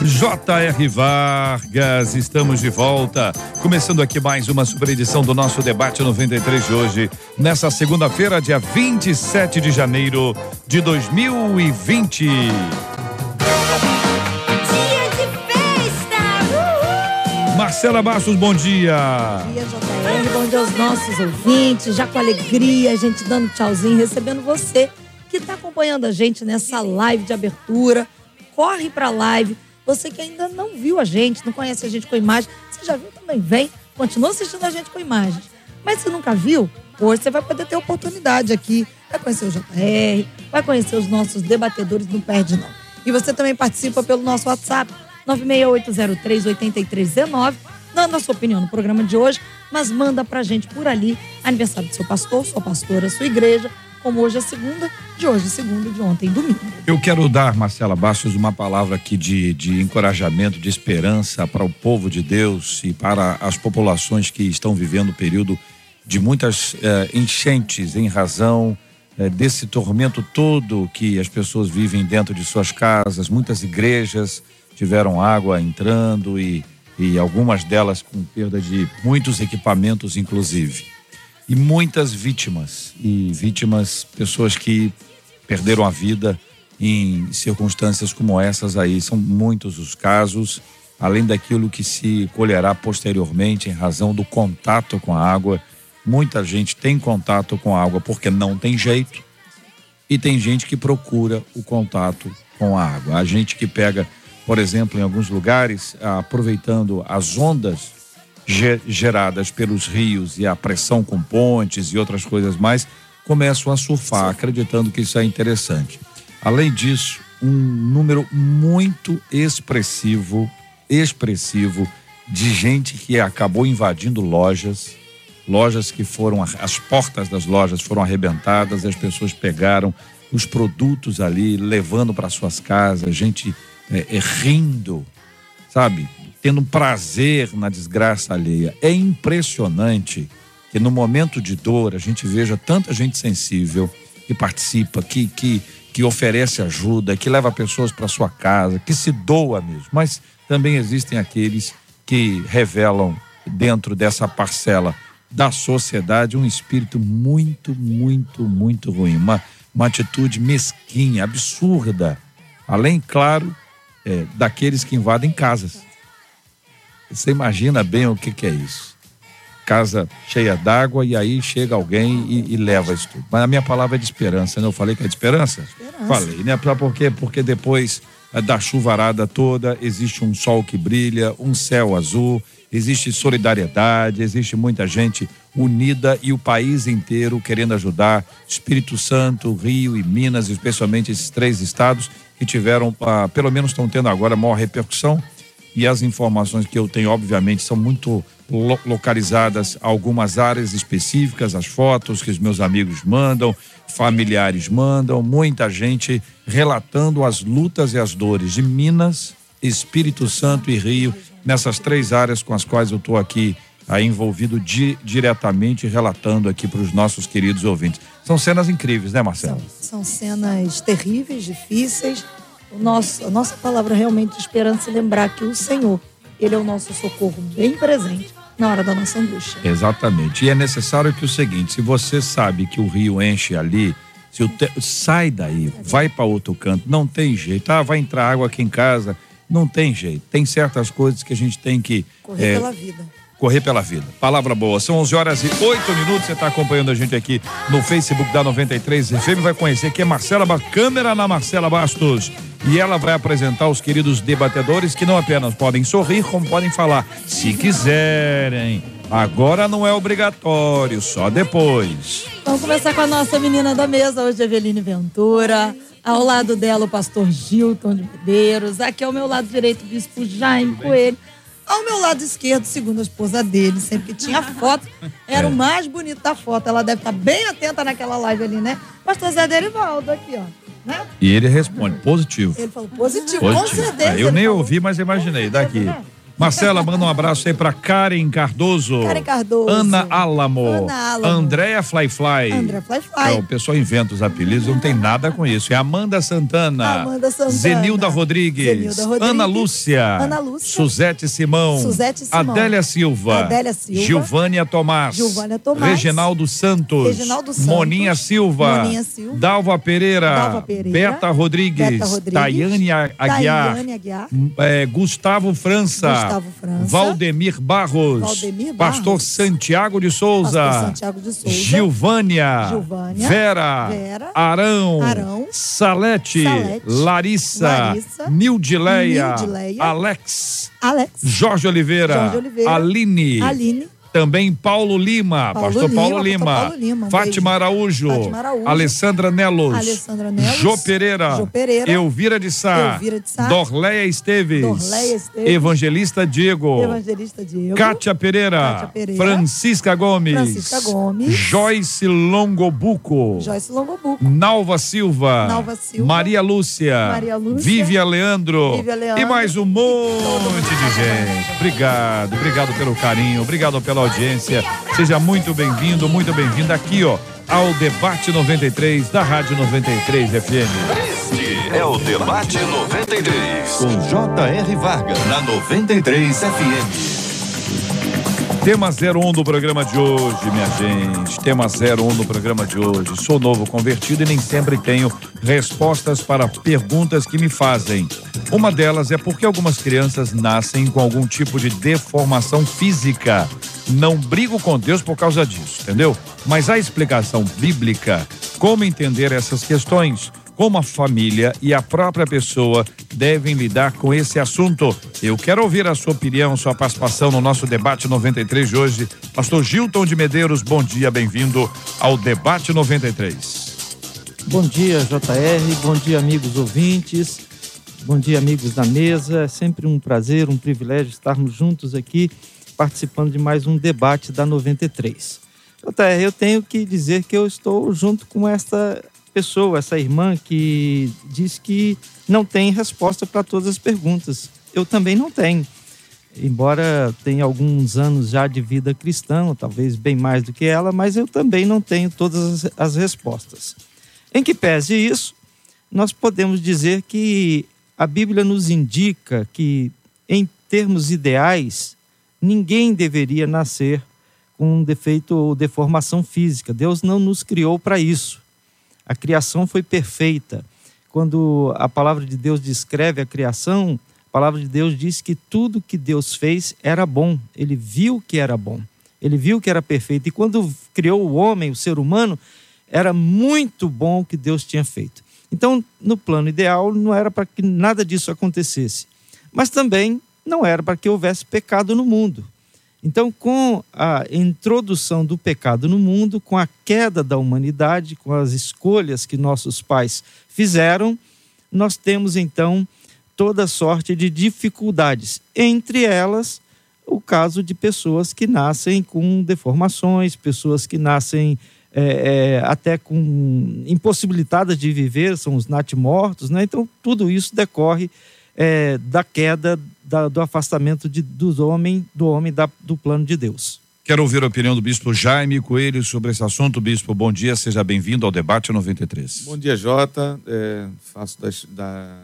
J.R. Vargas, estamos de volta. Começando aqui mais uma super edição do nosso debate 93 de hoje, nessa segunda-feira, dia 27 de janeiro de 2020. Dia de festa! Uhul! Marcela Bastos, bom dia. Bom dia, JR. Bom dia aos nossos ouvintes. Já com alegria, a gente dando tchauzinho, recebendo você que está acompanhando a gente nessa live de abertura. Corre para a live. Você que ainda não viu a gente, não conhece a gente com imagem, você já viu também, vem, continua assistindo a gente com imagens. Mas se nunca viu, hoje você vai poder ter oportunidade aqui. Vai conhecer o JR, vai conhecer os nossos debatedores, não perde não. E você também participa pelo nosso WhatsApp, 968038319, dando a sua opinião no programa de hoje, mas manda pra gente por ali aniversário do seu pastor, sua pastora, sua igreja, como hoje é segunda, de hoje segunda, de ontem domingo. Eu quero dar, Marcela Bastos, uma palavra aqui de, de encorajamento, de esperança para o povo de Deus e para as populações que estão vivendo o período de muitas eh, enchentes em razão eh, desse tormento todo que as pessoas vivem dentro de suas casas. Muitas igrejas tiveram água entrando e, e algumas delas com perda de muitos equipamentos, inclusive e muitas vítimas. E vítimas pessoas que perderam a vida em circunstâncias como essas aí. São muitos os casos além daquilo que se colherá posteriormente em razão do contato com a água. Muita gente tem contato com a água porque não tem jeito. E tem gente que procura o contato com a água. A gente que pega por exemplo em alguns lugares aproveitando as ondas geradas pelos rios e a pressão com pontes e outras coisas mais, começam a surfar, acreditando que isso é interessante. Além disso, um número muito expressivo, expressivo de gente que acabou invadindo lojas, lojas que foram as portas das lojas foram arrebentadas, as pessoas pegaram os produtos ali, levando para suas casas, gente é, é, rindo, sabe? Tendo prazer na desgraça alheia. É impressionante que no momento de dor a gente veja tanta gente sensível que participa, que, que, que oferece ajuda, que leva pessoas para sua casa, que se doa mesmo. Mas também existem aqueles que revelam dentro dessa parcela da sociedade um espírito muito, muito, muito ruim, uma, uma atitude mesquinha, absurda. Além, claro, é, daqueles que invadem casas você imagina bem o que, que é isso. Casa cheia d'água e aí chega alguém e, e, leva isso tudo. Mas a minha palavra é de esperança, né? Eu falei que é de esperança? esperança. Falei, né? Por quê? Porque depois eh, da chuvarada toda existe um sol que brilha, um céu azul, existe solidariedade, existe muita gente unida e o país inteiro querendo ajudar. Espírito Santo, Rio e Minas, especialmente esses três estados que tiveram, ah, pelo menos estão tendo agora maior repercussão e as informações que eu tenho, obviamente, são muito lo localizadas a algumas áreas específicas, as fotos que os meus amigos mandam, familiares mandam, muita gente relatando as lutas e as dores de Minas, Espírito Santo e Rio, nessas três áreas com as quais eu estou aqui aí envolvido di diretamente relatando aqui para os nossos queridos ouvintes. São cenas incríveis, né, Marcelo? São, são cenas terríveis, difíceis, o nosso, a nossa palavra realmente de esperança é lembrar que o Senhor, Ele é o nosso socorro bem presente na hora da nossa angústia. Exatamente. E é necessário que o seguinte: se você sabe que o rio enche ali, se o te... sai daí, vai para outro canto, não tem jeito. Ah, vai entrar água aqui em casa, não tem jeito. Tem certas coisas que a gente tem que correr é, pela vida correr pela vida. Palavra boa. São 11 horas e 8 minutos. Você está acompanhando a gente aqui no Facebook da 93 FM. Vai conhecer que é Marcela, câmera na Marcela Bastos. E ela vai apresentar os queridos debatedores que não apenas podem sorrir, como podem falar, se quiserem. Agora não é obrigatório, só depois. Vamos começar com a nossa menina da mesa, hoje, Eveline Ventura. Ao lado dela, o pastor Gilton de Medeiros. Aqui ao meu lado direito, o bispo Jaime Coelho. Ao meu lado esquerdo, segundo a esposa dele, sempre que tinha foto, era É. o mais bonito da foto. Ela deve estar bem atenta naquela live ali, né? Pastor Zé Derivaldo, aqui, ó. Né? E ele responde, positivo. Ele falou positivo, com Positivo. certeza. Ah, eu nem falou. ouvi, mas imaginei. Daqui. né? Marcela, manda um abraço aí pra Karen Cardoso. Karen Cardoso. Ana Álamo. Ana Álamo. Andréa Fly Fly. André Fly É, Fly. o pessoal inventa os apelidos, não tem nada com isso. É Amanda Santana. Amanda Santana. Zenilda Rodrigues. Zenilda Rodrigues. Ana Lúcia. Ana Lúcia. Suzete Simão. Suzete Simão. Adélia Silva. Adélia Silva. Gilvânia Tomás. Gilvânia Tomás. Reginaldo Santos. Reginaldo Santos. Moninha Silva. Moninha Silva. Dalva Pereira. Dalva Pereira. Beta Rodrigues. Beta Rodrigues. Tayane Aguiar. Tayane Aguiar. É, Gustavo França. Gustavo França. Valdemir Barros. Valdemir Barros. Pastor Santiago de Souza. Pastor Santiago de Souza. Gilvânia. Gilvânia. Vera. Vera. Arão. Arão. Salete. Salete. Larissa. Larissa. Nildileia. Nildileia. Alex. Alex. Jorge Oliveira. Jorge Oliveira. Aline. Aline. Também Paulo Lima, Paulo pastor Lima, Paulo Lima, Paulo Lima, um Fátima. Araújo, Fátima Araújo. Alessandra Nelos, Alessandra Nelos. Jô Pereira, Jô Pereira. Elvira de Sá, Elvira de Sá. Dorleia Esteves, Dorleia Esteves. Evangelista Diego, Evangelista Diego. Kátia Pereira, Kátia Pereira. Francisca Gomes, Francisca Gomes. Joyce Longobuco, Joyce Longobuco. Nalva Silva, Nalva Silva. Maria Lúcia, Maria Lúcia. Vívia Leandro, Vívia Leandro. e mais um monte de gente. Obrigado, obrigado pelo carinho, obrigado pela audiência. Seja muito bem-vindo, muito bem-vinda aqui, ó, ao Debate 93 da Rádio 93 FM. Este é o Debate 93, com J.R. Vargas, na 93 FM. Tema 01 do programa de hoje, minha gente. Tema 01 do programa de hoje. Sou novo convertido e nem sempre tenho respostas para perguntas que me fazem. Uma delas é por que algumas crianças nascem com algum tipo de deformação física. Não brigo com Deus por causa disso, entendeu? Mas a explicação bíblica, como entender essas questões, como a família e a própria pessoa devem lidar com esse assunto. Eu quero ouvir a sua opinião, sua participação no nosso debate 93 de hoje. Pastor Gilton de Medeiros, bom dia, bem-vindo ao debate 93. Bom dia, JR. Bom dia, amigos ouvintes. Bom dia, amigos da mesa. É sempre um prazer, um privilégio estarmos juntos aqui participando de mais um debate da 93. JR, eu tenho que dizer que eu estou junto com essa pessoa, essa irmã que diz que não tem resposta para todas as perguntas. Eu também não tenho. Embora tenha alguns anos já de vida cristã, talvez bem mais do que ela, mas eu também não tenho todas as, as respostas. Em que pese isso, nós podemos dizer que a Bíblia nos indica que, em termos ideais, ninguém deveria nascer com um defeito ou deformação física. Deus não nos criou para isso. A criação foi perfeita. Quando a palavra de Deus descreve a criação, a palavra de Deus diz que tudo que Deus fez era bom. Ele viu que era bom. Ele viu que era perfeito. E quando criou o homem, o ser humano, era muito bom o que Deus tinha feito. Então, no plano ideal, não era para que nada disso acontecesse. Mas também não era para que houvesse pecado no mundo. Então, com a introdução do pecado no mundo, com a queda da humanidade, com as escolhas que nossos pais fizeram, nós temos então toda sorte de dificuldades. Entre elas, o caso de pessoas que nascem com deformações, pessoas que nascem é, é, até com impossibilitadas de viver, são os natimortos, né? Então, tudo isso decorre é, da queda, da, do afastamento de, do homem, do homem da, do plano de Deus. Quero ouvir a opinião do bispo Jaime Coelho sobre esse assunto. Bispo, bom dia, seja bem-vindo ao debate 93. Bom dia, Jota. É, faço das- da,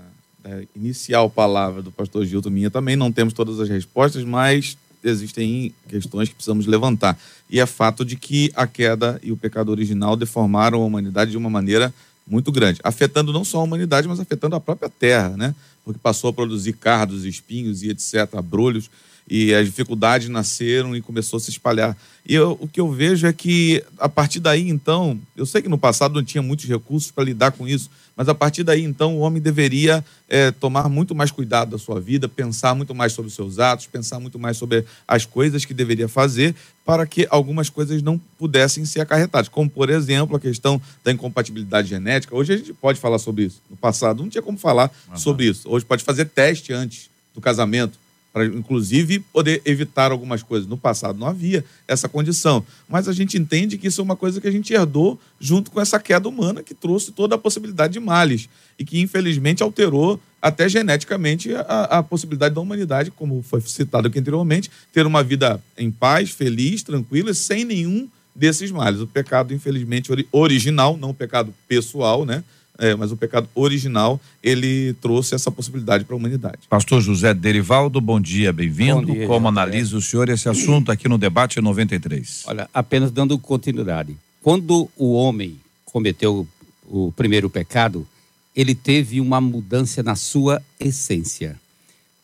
da inicial palavra do pastor Gilton minha também. Não temos todas as respostas, mas existem questões que precisamos levantar. E é fato de que a queda e o pecado original deformaram a humanidade de uma maneira muito grande, afetando não só a humanidade, mas afetando a própria terra, né? Porque passou a produzir cardos, espinhos e etc., abrolhos, e as dificuldades nasceram e começou a se espalhar. E eu- o que eu vejo é que, a partir daí, então, eu sei que no passado não tinha muitos recursos para lidar com isso, mas a partir daí, então, o homem deveria eh, tomar muito mais cuidado da sua vida, pensar muito mais sobre os seus atos, pensar muito mais sobre as coisas que deveria fazer para que algumas coisas não pudessem ser acarretadas. Como, por exemplo, a questão da incompatibilidade genética. Hoje a gente pode falar sobre isso. No passado não tinha como falar sobre isso. Hoje pode fazer teste antes do casamento para inclusive poder evitar algumas coisas. No passado não havia essa condição, mas a gente entende que isso é uma coisa que a gente herdou junto com essa queda humana que trouxe toda a possibilidade de males e que infelizmente alterou até geneticamente a, a possibilidade da humanidade, como foi citado aqui anteriormente, ter uma vida em paz, feliz, tranquila, sem nenhum desses males. O pecado, infelizmente, original, não o pecado pessoal, né? É, mas o pecado original, ele trouxe essa possibilidade para a humanidade. Pastor José Derivaldo, bom dia, bem-vindo. Como analisa o senhor esse assunto aqui no debate 93? Olha, apenas dando continuidade. Quando o homem cometeu o primeiro pecado, ele teve uma mudança na sua essência.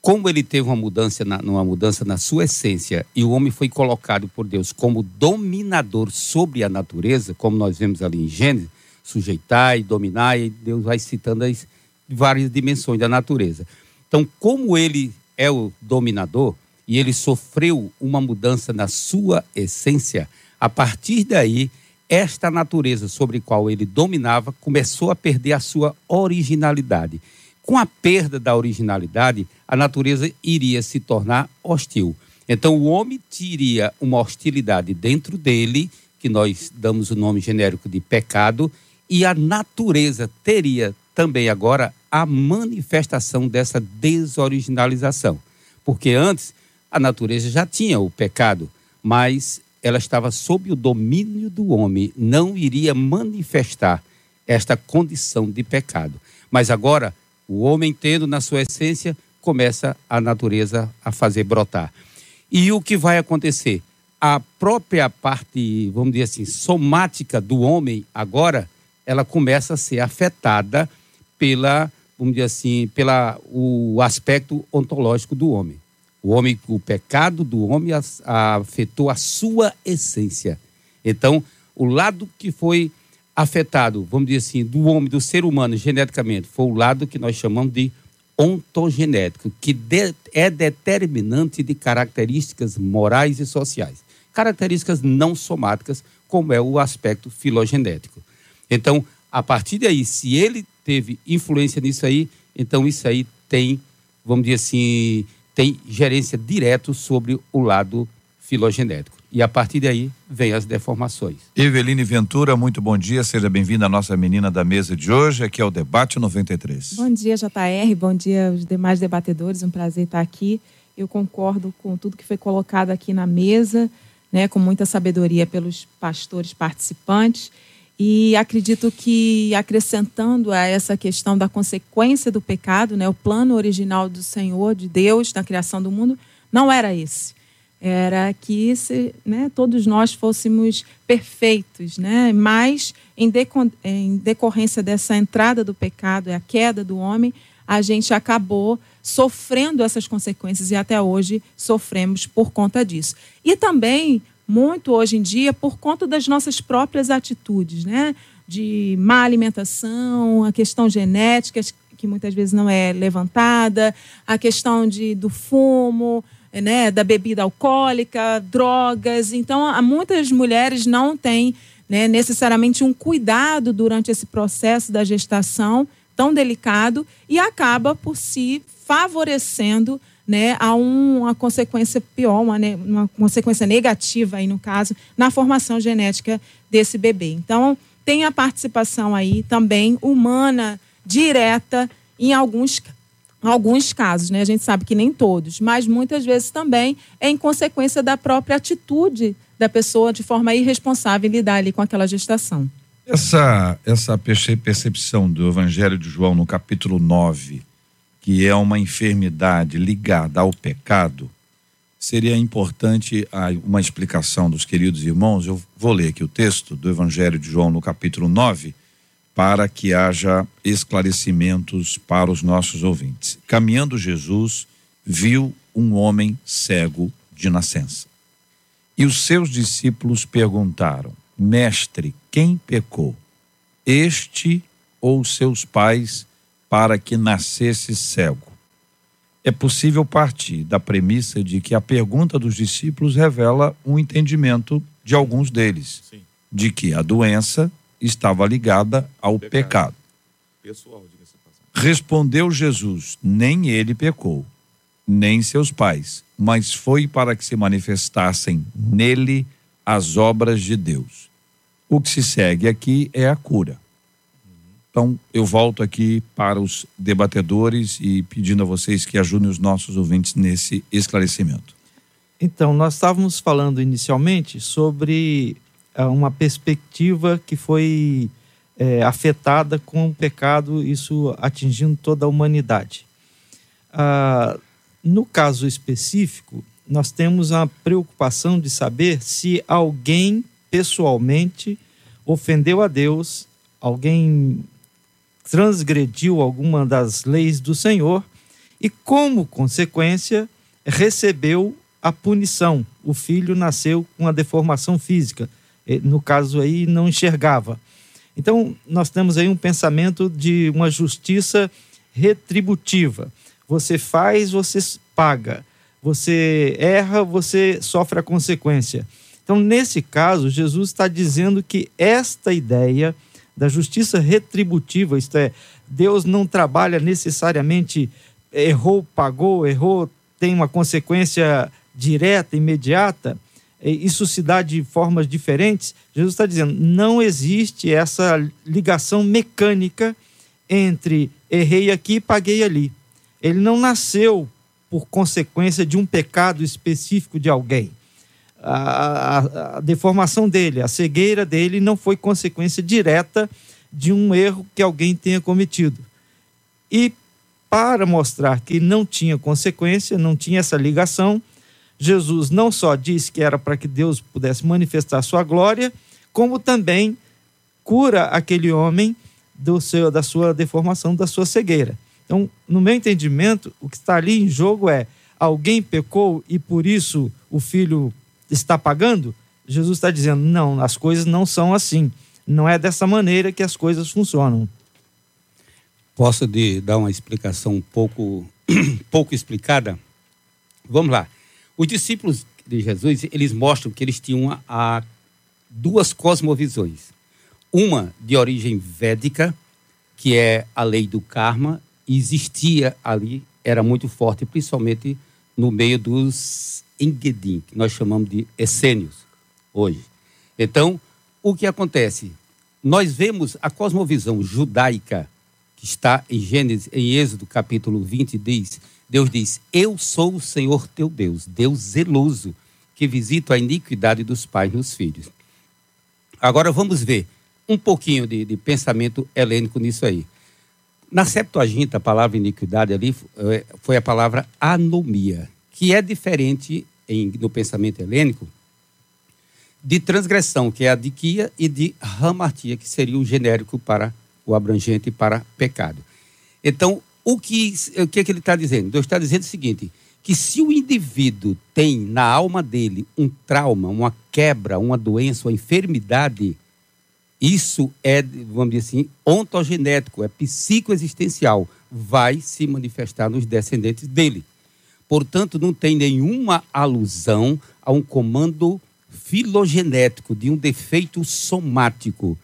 Como ele teve uma mudança na, uma mudança na sua essência e o homem foi colocado por Deus como dominador sobre a natureza, como nós vemos ali em Gênesis, sujeitar e dominar, e Deus vai citando as várias dimensões da natureza. Então, como ele é o dominador e ele sofreu uma mudança na sua essência, a partir daí, esta natureza sobre a qual ele dominava começou a perder a sua originalidade. Com a perda da originalidade, a natureza iria se tornar hostil. Então, o homem teria uma hostilidade dentro dele, que nós damos o nome genérico de pecado, e a natureza teria também agora a manifestação dessa desoriginalização. Porque antes a natureza já tinha o pecado, mas ela estava sob o domínio do homem, não iria manifestar esta condição de pecado. Mas agora, o homem tendo na sua essência, começa a natureza a fazer brotar. E o que vai acontecer? A própria parte, vamos dizer assim, somática do homem agora ela começa a ser afetada pela, vamos dizer assim, pela o aspecto ontológico do homem. O homem, o pecado do homem afetou a sua essência. Então, o lado que foi afetado, vamos dizer assim, do homem, do ser humano geneticamente, foi o lado que nós chamamos de ontogenético, que de, é determinante de características morais e sociais. Características não somáticas, como é o aspecto filogenético. Então, a partir daí, se ele teve influência nisso aí, então isso aí tem, vamos dizer assim, tem gerência direto sobre o lado filogenético. E a partir daí vem as deformações. Eveline Ventura, muito bom dia, seja bem-vinda à nossa menina da mesa de hoje, aqui é o Debate 93. Bom dia, JR, bom dia aos demais debatedores, um prazer estar aqui. Eu concordo com tudo que foi colocado aqui na mesa, né, com muita sabedoria pelos pastores participantes. E acredito que, acrescentando a essa questão da consequência do pecado, né, o plano original do Senhor, de Deus, na criação do mundo, não era esse. Era que se, né, todos nós fôssemos perfeitos, né? mas em, em decorrência dessa entrada do pecado, a queda do homem, a gente acabou sofrendo essas consequências e até hoje sofremos por conta disso. E também muito hoje em dia por conta das nossas próprias atitudes, né? De má alimentação, a questão genética, que muitas vezes não é levantada, a questão de, do fumo, né? da bebida alcoólica, drogas. Então, muitas mulheres não têm né, necessariamente um cuidado durante esse processo da gestação tão delicado e acaba por si favorecendo né, a um, uma consequência pior, uma, uma consequência negativa aí no caso, na formação genética desse bebê. Então, tem a participação aí também humana direta em alguns alguns casos, né? A gente sabe que nem todos, mas muitas vezes também é em consequência da própria atitude da pessoa de forma irresponsável lidar ali com aquela gestação. Essa essa percepção do Evangelho de João no capítulo 9 que é uma enfermidade ligada ao pecado, seria importante uma explicação dos queridos irmãos. Eu vou ler aqui o texto do Evangelho de João no capítulo 9, para que haja esclarecimentos para os nossos ouvintes. Caminhando Jesus, viu um homem cego de nascença. E os seus discípulos perguntaram: Mestre, quem pecou? Este ou seus pais? Para que nascesse cego. É possível partir da premissa de que a pergunta dos discípulos revela um entendimento de alguns deles, Sim. de que a doença estava ligada ao pecado. pecado. Pessoal, Respondeu Jesus: Nem ele pecou, nem seus pais, mas foi para que se manifestassem nele as obras de Deus. O que se segue aqui é a cura. Então, eu volto aqui para os debatedores e pedindo a vocês que ajudem os nossos ouvintes nesse esclarecimento. Então, nós estávamos falando inicialmente sobre uh, uma perspectiva que foi é, afetada com o pecado, isso atingindo toda a humanidade. Uh, no caso específico, nós temos a preocupação de saber se alguém pessoalmente ofendeu a Deus, alguém transgrediu alguma das leis do Senhor e, como consequência, recebeu a punição. O filho nasceu com a deformação física, no caso aí não enxergava. Então, nós temos aí um pensamento de uma justiça retributiva. Você faz, você paga. Você erra, você sofre a consequência. Então, nesse caso, Jesus está dizendo que esta ideia da justiça retributiva, isto é, Deus não trabalha necessariamente errou, pagou, errou, tem uma consequência direta, imediata, isso se dá de formas diferentes. Jesus está dizendo: não existe essa ligação mecânica entre errei aqui e paguei ali. Ele não nasceu por consequência de um pecado específico de alguém. A, a, a, deformação dele, a cegueira dele, não foi consequência direta de um erro que alguém tenha cometido. E para mostrar que não tinha consequência, não tinha essa ligação, Jesus não só disse que era para que Deus pudesse manifestar sua glória, como também cura aquele homem do seu, da sua deformação, da sua cegueira. Então, no meu entendimento, o que está ali em jogo é alguém pecou e por isso o filho está pagando? Jesus está dizendo: não, as coisas não são assim. Não é dessa maneira que as coisas funcionam. Posso de dar uma explicação um pouco, pouco explicada? Vamos lá. Os discípulos de Jesus, eles mostram que eles tinham a, a duas cosmovisões. Uma de origem védica, que é a lei do karma, existia ali, era muito forte, principalmente no meio dos Que nós chamamos de essênios hoje. Então, o que acontece? Nós vemos a cosmovisão judaica, que está em Gênesis, em Êxodo capítulo 20, diz: Deus diz: Eu sou o Senhor teu Deus, Deus zeloso, que visita a iniquidade dos pais nos filhos. Agora vamos ver um pouquinho de, de pensamento helênico nisso aí. Na Septuaginta, a palavra iniquidade ali é, foi a palavra anomia, que é diferente em, no pensamento helênico de transgressão, que é a diquia, e de hamartia, que seria o genérico para o abrangente para pecado. Então, o que, o que, é que ele está dizendo? Deus está dizendo o seguinte: que se o indivíduo tem na alma dele um trauma, uma quebra, uma doença, uma enfermidade, isso é, vamos dizer assim, ontogenético, é psicoexistencial, vai se manifestar nos descendentes dele. Portanto, não tem nenhuma alusão a um comando filogenético de um defeito somático.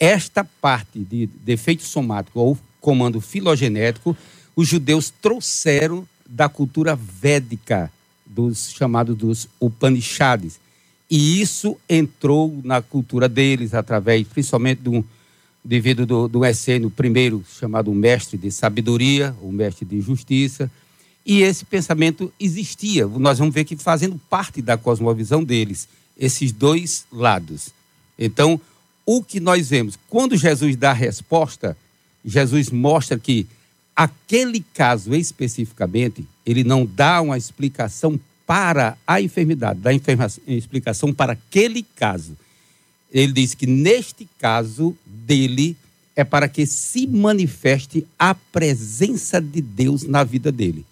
Esta parte de defeito somático ou comando filogenético, os judeus trouxeram da cultura védica, dos chamados dos Upanishads. E isso entrou na cultura deles através, principalmente do, devido do, do essênio primeiro chamado mestre de sabedoria, o mestre de justiça. E esse pensamento existia. Nós vamos ver que fazendo parte da cosmovisão deles, esses dois lados. Então, o que nós vemos, quando Jesus dá a resposta, Jesus mostra que aquele caso especificamente, ele não dá uma explicação para a enfermidade, dá explicação para aquele caso. Ele diz que neste caso dele é para que se manifeste a presença de Deus na vida dele.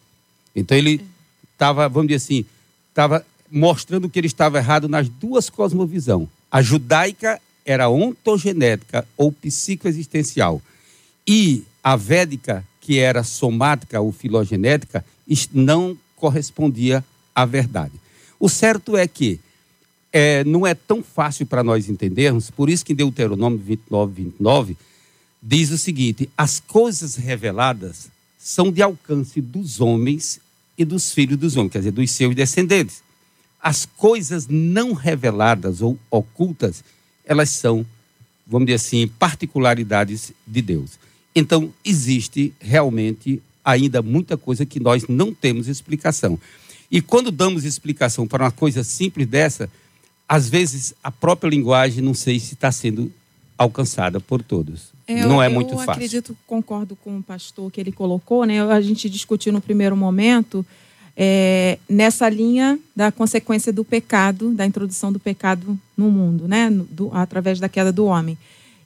Então ele estava, vamos dizer assim, estava mostrando que ele estava errado nas duas cosmovisões. A judaica era ontogenética ou psicoexistencial. E a védica, que era somática ou filogenética, não correspondia à verdade. O certo é que é, não é tão fácil para nós entendermos, por isso que em Deuteronômio 29, 29, diz o seguinte: as coisas reveladas são de alcance dos homens e dos filhos dos homens, quer dizer, dos seus descendentes. As coisas não reveladas ou ocultas, elas são, vamos dizer assim, particularidades de Deus. Então, existe realmente ainda muita coisa que nós não temos explicação. E quando damos explicação para uma coisa simples dessa, às vezes a própria linguagem não sei se está sendo alcançada por todos. É, não é eu muito Eu fácil. acredito, concordo com o pastor que ele colocou, né? A gente discutiu no primeiro momento é, nessa linha da consequência do pecado, da introdução do pecado no mundo, né? Do- através da queda do homem.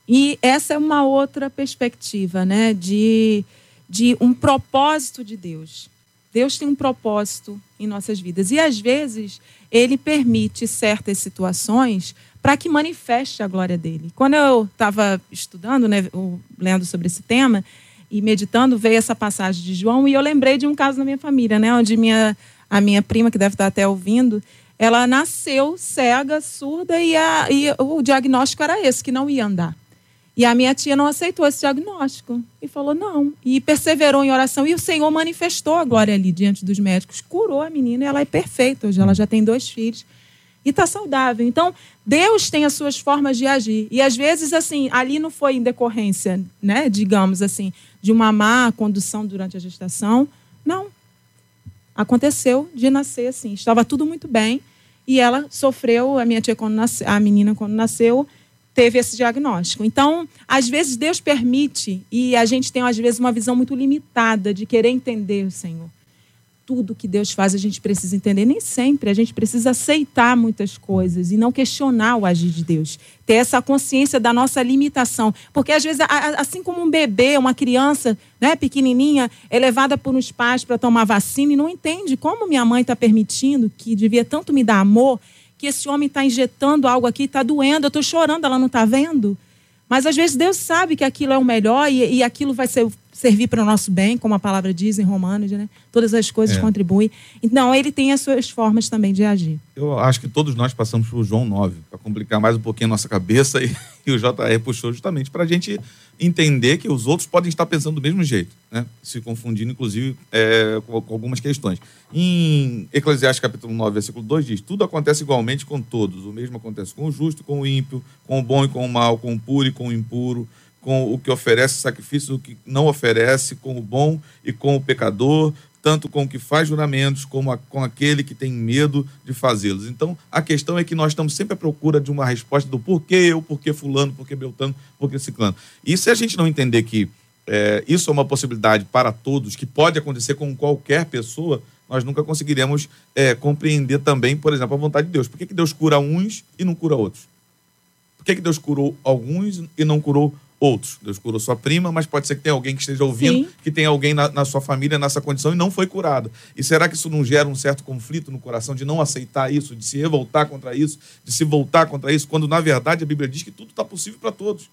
E essa é uma outra perspectiva, né? De, de um propósito de Deus. Deus tem um propósito em nossas vidas. E às vezes ele permite certas situações para que manifeste a glória dele. Quando eu estava estudando, né, lendo sobre esse tema e meditando, veio essa passagem de João e eu lembrei de um caso na minha família, né, onde minha, a minha prima, que deve estar até ouvindo, ela nasceu cega, surda e, a, e o diagnóstico era esse, que não ia andar. E a minha tia não aceitou esse diagnóstico e falou não. E perseverou em oração. E o Senhor manifestou a glória ali diante dos médicos, curou a menina e ela é perfeita. Hoje ela já tem dois filhos e está saudável. Então, Deus tem as suas formas de agir. E às vezes, assim, ali não foi em decorrência, né, digamos assim, de uma má condução durante a gestação. Não. Aconteceu de nascer assim. Estava tudo muito bem. E ela sofreu, a minha tia, quando nasce, a menina, quando nasceu, teve esse diagnóstico. Então, às vezes, Deus permite, e a gente tem, às vezes, uma visão muito limitada de querer entender o Senhor. Tudo que Deus faz, a gente precisa entender. Nem sempre. A gente precisa aceitar muitas coisas e não questionar o agir de Deus. Ter essa consciência da nossa limitação. Porque, às vezes, assim como um bebê, uma criança né, pequenininha, é levada por uns pais para tomar vacina e não entende como minha mãe está permitindo, que devia tanto me dar amor, que esse homem está injetando algo aqui, está doendo, eu estou chorando, ela não está vendo. Mas às vezes Deus sabe que aquilo é o melhor e, e aquilo vai ser- servir para o nosso bem, como a palavra diz em Romanos, né? Todas as coisas É. contribuem. Então, ele tem as suas formas também de agir. Eu acho que todos nós passamos por João 9, para complicar mais um pouquinho a nossa cabeça, e, e o JR puxou justamente para a gente entender que os outros podem estar pensando do mesmo jeito, né? se confundindo, inclusive, é, com, com algumas questões. Em Eclesiastes capítulo 9, versículo 2 diz, tudo acontece igualmente com todos, o mesmo acontece com o justo, com o ímpio, com o bom e com o mal, com o puro e com o impuro, com o que oferece sacrifício o que não oferece, com o bom e com o pecador, tanto com o que faz juramentos, como a- com aquele que tem medo de fazê-los. Então, a questão é que nós estamos sempre à procura de uma resposta do porquê eu, porquê fulano, porquê Beltano, porquê ciclano. E se a gente não entender que é, isso é uma possibilidade para todos, que pode acontecer com qualquer pessoa, nós nunca conseguiremos é, compreender também, por exemplo, a vontade de Deus. Por que, que Deus cura uns e não cura outros? Por que, que Deus curou alguns e não curou outros? Deus curou sua prima, mas pode ser que tenha alguém que esteja ouvindo, Sim. que tenha alguém na, na sua família nessa condição e não foi curado. E será que isso não gera um certo conflito no coração de não aceitar isso, de se revoltar contra isso, de se voltar contra isso, quando na verdade a Bíblia diz que tudo está possível para todos?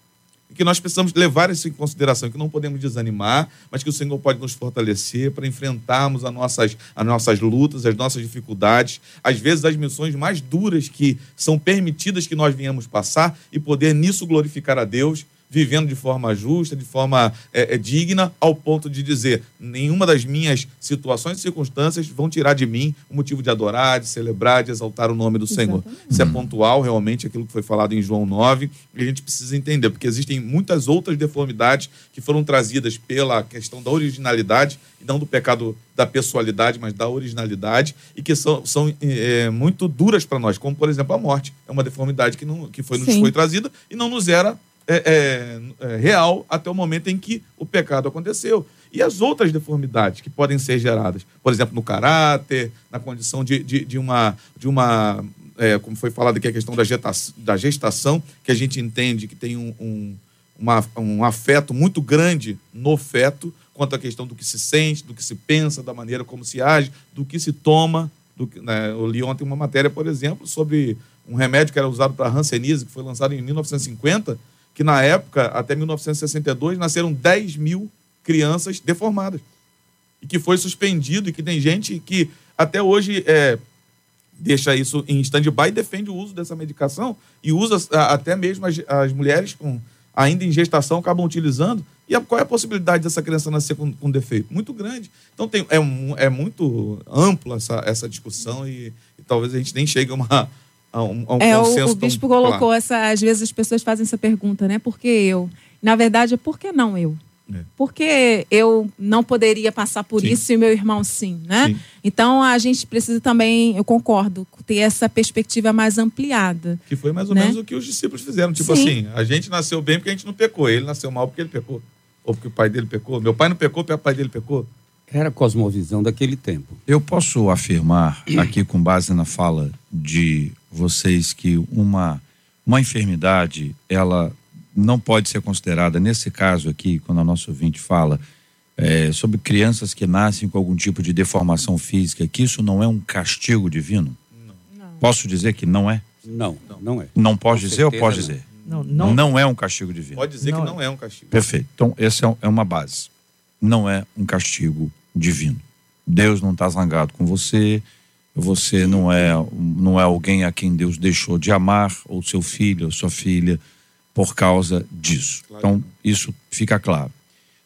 E que nós precisamos levar isso em consideração, que não podemos desanimar, mas que o Senhor pode nos fortalecer para enfrentarmos as nossas, as nossas lutas, as nossas dificuldades, às vezes as missões mais duras que são permitidas que nós venhamos passar e poder nisso glorificar a Deus, vivendo de forma justa, de forma é, é, digna, ao ponto de dizer: nenhuma das minhas situações e circunstâncias vão tirar de mim o motivo de adorar, de celebrar, de exaltar o nome do Senhor. Exatamente. Isso é pontual, realmente, aquilo que foi falado em João 9, e a gente precisa entender, porque existem muitas outras deformidades que foram trazidas pela questão da originalidade, e não do pecado da pessoalidade, mas da originalidade, e que são, são é, muito duras para nós, como, por exemplo, a morte. É uma deformidade que, não, que foi, nos Sim. foi trazida e não nos era é, é, é, real até o momento em que o pecado aconteceu. E as outras deformidades que podem ser geradas, por exemplo, no caráter, na condição de, de, de uma, de uma é, como foi falado aqui, a questão da gestação, da gestação, que a gente entende que tem um, um, uma- um afeto muito grande no feto, quanto à questão do que se sente, do que se pensa, da maneira como se age, do que se toma. Do que, né, eu li ontem uma matéria, por exemplo, sobre um remédio que era usado para hanseníase, que foi lançado em 1950, que na época, até 1962, nasceram 10 mil crianças deformadas. E que foi suspendido, e que tem gente que até hoje é, deixa isso em stand-by e defende o uso dessa medicação, e usa a- até mesmo as, as mulheres com, ainda em gestação acabam utilizando, E a, qual é a possibilidade dessa criança nascer com, com defeito? Muito grande. Então tem, é, é muito ampla essa, essa discussão e, e talvez a gente nem chegue a, uma, a um, a um É, consenso o, o tão bispo colocou claro. essa. Às vezes as pessoas fazem essa pergunta, né? Por que eu? Na verdade, é por que não eu? É. Por que eu não poderia passar por Sim. isso e meu irmão sim, né? Sim. Então a gente precisa também, eu concordo, ter essa perspectiva mais ampliada. Que foi mais ou né? menos o que os discípulos fizeram. Tipo Sim. assim, a gente nasceu bem porque a gente não pecou. Ele nasceu mal porque ele pecou. Ou porque o pai dele pecou. Meu pai não pecou porque o pai dele pecou. Era a cosmovisão daquele tempo. Eu posso afirmar aqui com base na fala de vocês que uma uma enfermidade ela não pode ser considerada nesse caso aqui quando a nossa ouvinte fala é, sobre crianças que nascem com algum tipo de deformação física que isso não é um castigo divino posso dizer que não é Não, não é. não pode Com dizer ou pode não. dizer Não, não, não, é um castigo divino Pode dizer Não. que não é um castigo. Perfeito. Então, essa é, é uma base. Não é um castigo divino. Deus não está zangado com você. Você não é, não é alguém a quem Deus deixou de amar, ou seu filho, ou sua filha, por causa disso. Claro Então, isso fica claro.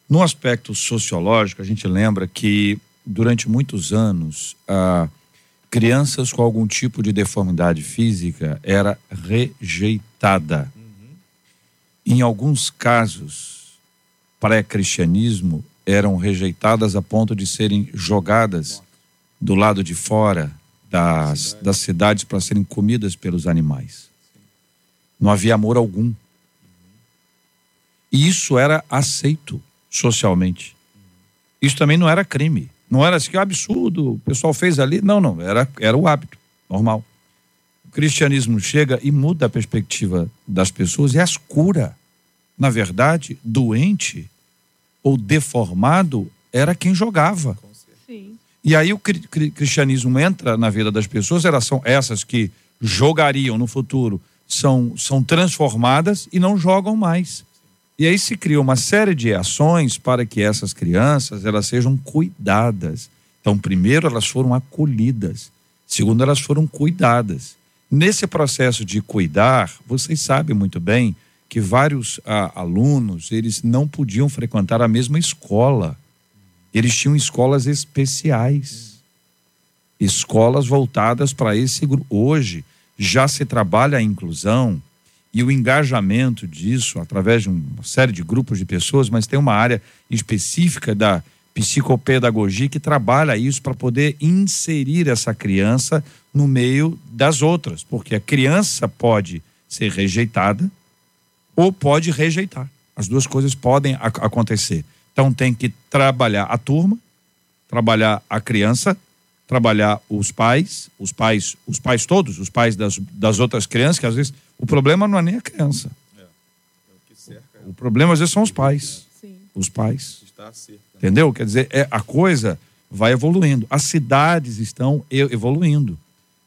No aspecto sociológico, a gente lembra que durante muitos anos, ah, crianças com algum tipo de deformidade física era rejeitada. Em alguns casos, pré-cristianismo, eram rejeitadas a ponto de serem jogadas do lado de fora das, das cidades para serem comidas pelos animais. Não havia amor algum. E isso era aceito socialmente. Isso também não era crime. Não era assim absurdo, o pessoal fez ali. Não, não, era, era o hábito, normal. O cristianismo chega e muda a perspectiva das pessoas e as cura. Na verdade, doente ou deformado era quem jogava. Sim. E aí o cri- cri- cristianismo entra na vida das pessoas, elas são essas que jogariam no futuro, são, são transformadas e não jogam mais. E aí se cria uma série de ações para que essas crianças elas sejam cuidadas. Então, primeiro elas foram acolhidas, segundo elas foram cuidadas. Nesse processo de cuidar, vocês sabem muito bem que vários ah, alunos eles não podiam frequentar a mesma escola. Eles tinham escolas especiais, escolas voltadas para esse grupo. Hoje já se trabalha a inclusão e o engajamento disso através de uma série de grupos de pessoas, mas tem uma área específica da psicopedagogia que trabalha isso para poder inserir essa criança no meio das outras, porque a criança pode ser rejeitada ou pode rejeitar. As duas coisas podem ac- acontecer. Então tem que trabalhar a turma, trabalhar a criança, trabalhar os pais, os pais, os pais todos, os pais das, das outras crianças, que às vezes o problema não é nem a criança. O problema às vezes são os pais. Sim. Os pais. Está cerca. Entendeu? Quer dizer, é, a coisa vai evoluindo. As cidades estão evoluindo.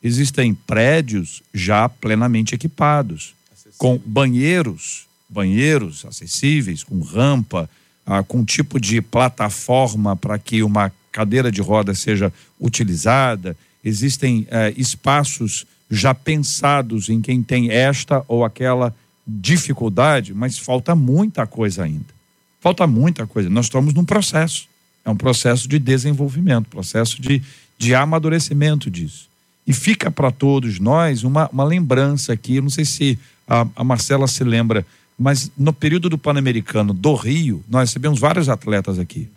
Existem prédios já plenamente equipados, com banheiros, banheiros acessíveis, com rampa, ah, com tipo de plataforma para que uma cadeira de roda seja utilizada. Existem eh, espaços já pensados em quem tem esta ou aquela dificuldade, mas falta muita coisa ainda. Falta muita coisa. Nós estamos num processo. É um processo de desenvolvimento, processo de, de amadurecimento disso. E fica para todos nós uma, uma lembrança aqui. Não sei se a, a Marcela se lembra, mas no período do Pan-Americano do Rio, nós recebemos vários atletas aqui.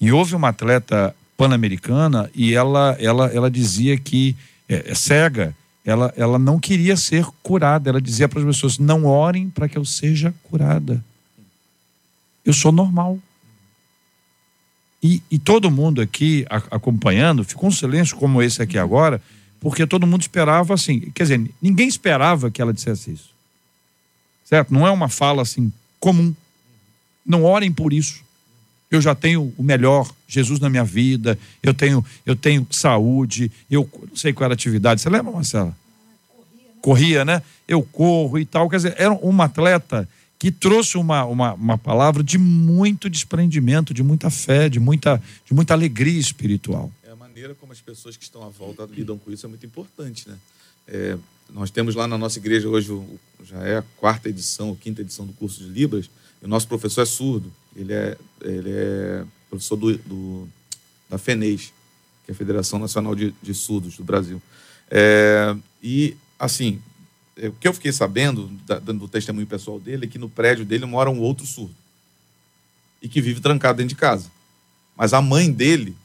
E houve uma atleta pan-americana e ela, ela, ela dizia que é, é cega, ela, ela não queria ser curada. Ela dizia para as pessoas: não orem para que eu seja curada. Eu sou normal. E, e todo mundo aqui a- acompanhando, ficou um silêncio como esse aqui agora, porque todo mundo esperava assim. Quer dizer, ninguém esperava que ela dissesse isso. Certo? Não é uma fala assim comum. Não orem por isso. Eu já tenho o melhor, Jesus na minha vida, eu tenho, eu tenho saúde, eu não sei qual era a atividade. Você lembra, Marcela? Corria, né? Eu corro e tal. Quer dizer, era uma atleta que trouxe uma, uma, uma palavra de muito desprendimento, de muita fé, de muita, de muita alegria espiritual. É a maneira como as pessoas que estão à volta lidam com isso é muito importante, né? É, nós temos lá na nossa igreja hoje, o- já é a quarta edição, ou quinta edição do curso de Libras, e o nosso professor é surdo. Ele é, ele é professor do, do- da FENES, que é a Federação Nacional de, de Surdos do Brasil. É, e, assim, é, o que eu fiquei sabendo, da- dando do testemunho pessoal dele, é que no prédio dele mora um outro surdo. E que vive trancado dentro de casa. Mas a mãe dele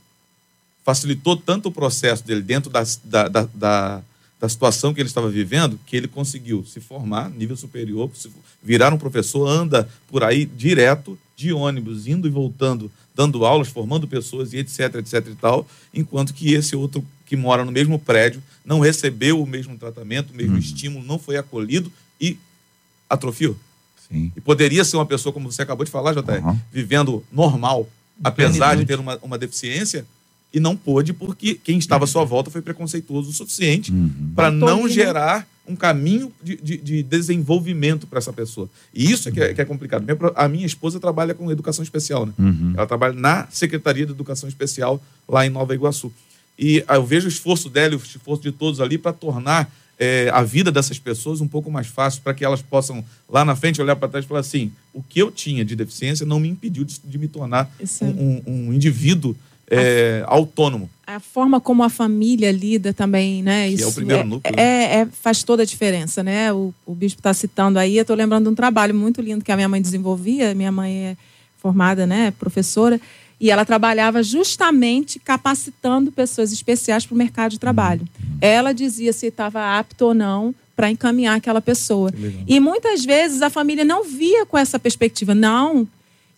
facilitou tanto o processo dele dentro da, da, da, da, situação que ele estava vivendo, que ele conseguiu se formar, nível superior, virar um professor, anda por aí direto, de ônibus, indo e voltando, dando aulas, formando pessoas e etc, etc e tal, enquanto que esse outro que mora no mesmo prédio não recebeu o mesmo tratamento, o mesmo estímulo, não foi acolhido e atrofiou. Sim. E poderia ser uma pessoa, como você acabou de falar, JR, Uhum. vivendo normal, apesar de ter uma, uma deficiência, e não pôde porque quem estava à sua volta foi preconceituoso o suficiente Uhum. para não né? gerar um caminho de, de- de desenvolvimento para essa pessoa. E isso é que, é que é complicado. A minha esposa trabalha com educação especial, né? Uhum. Ela trabalha na Secretaria de Educação Especial lá em Nova Iguaçu. E ah, eu vejo o esforço dela e o esforço de todos ali para tornar eh, a vida dessas pessoas um pouco mais fácil, para que elas possam, lá na frente, olhar para trás e falar assim: o que eu tinha de deficiência não me impediu de, de me tornar é- um, um- um indivíduo eh, autônomo. a forma como a família lida também, né? Que é o primeiro núcleo, É, é- faz toda a diferença, né? O, o bispo está citando aí, eu estou lembrando de um trabalho muito lindo que a minha mãe desenvolvia. Minha mãe é formada, né, professora, e ela trabalhava justamente capacitando pessoas especiais para o mercado de trabalho. Ela dizia se estava apto ou não para encaminhar aquela pessoa. E muitas vezes a família não via com essa perspectiva, não.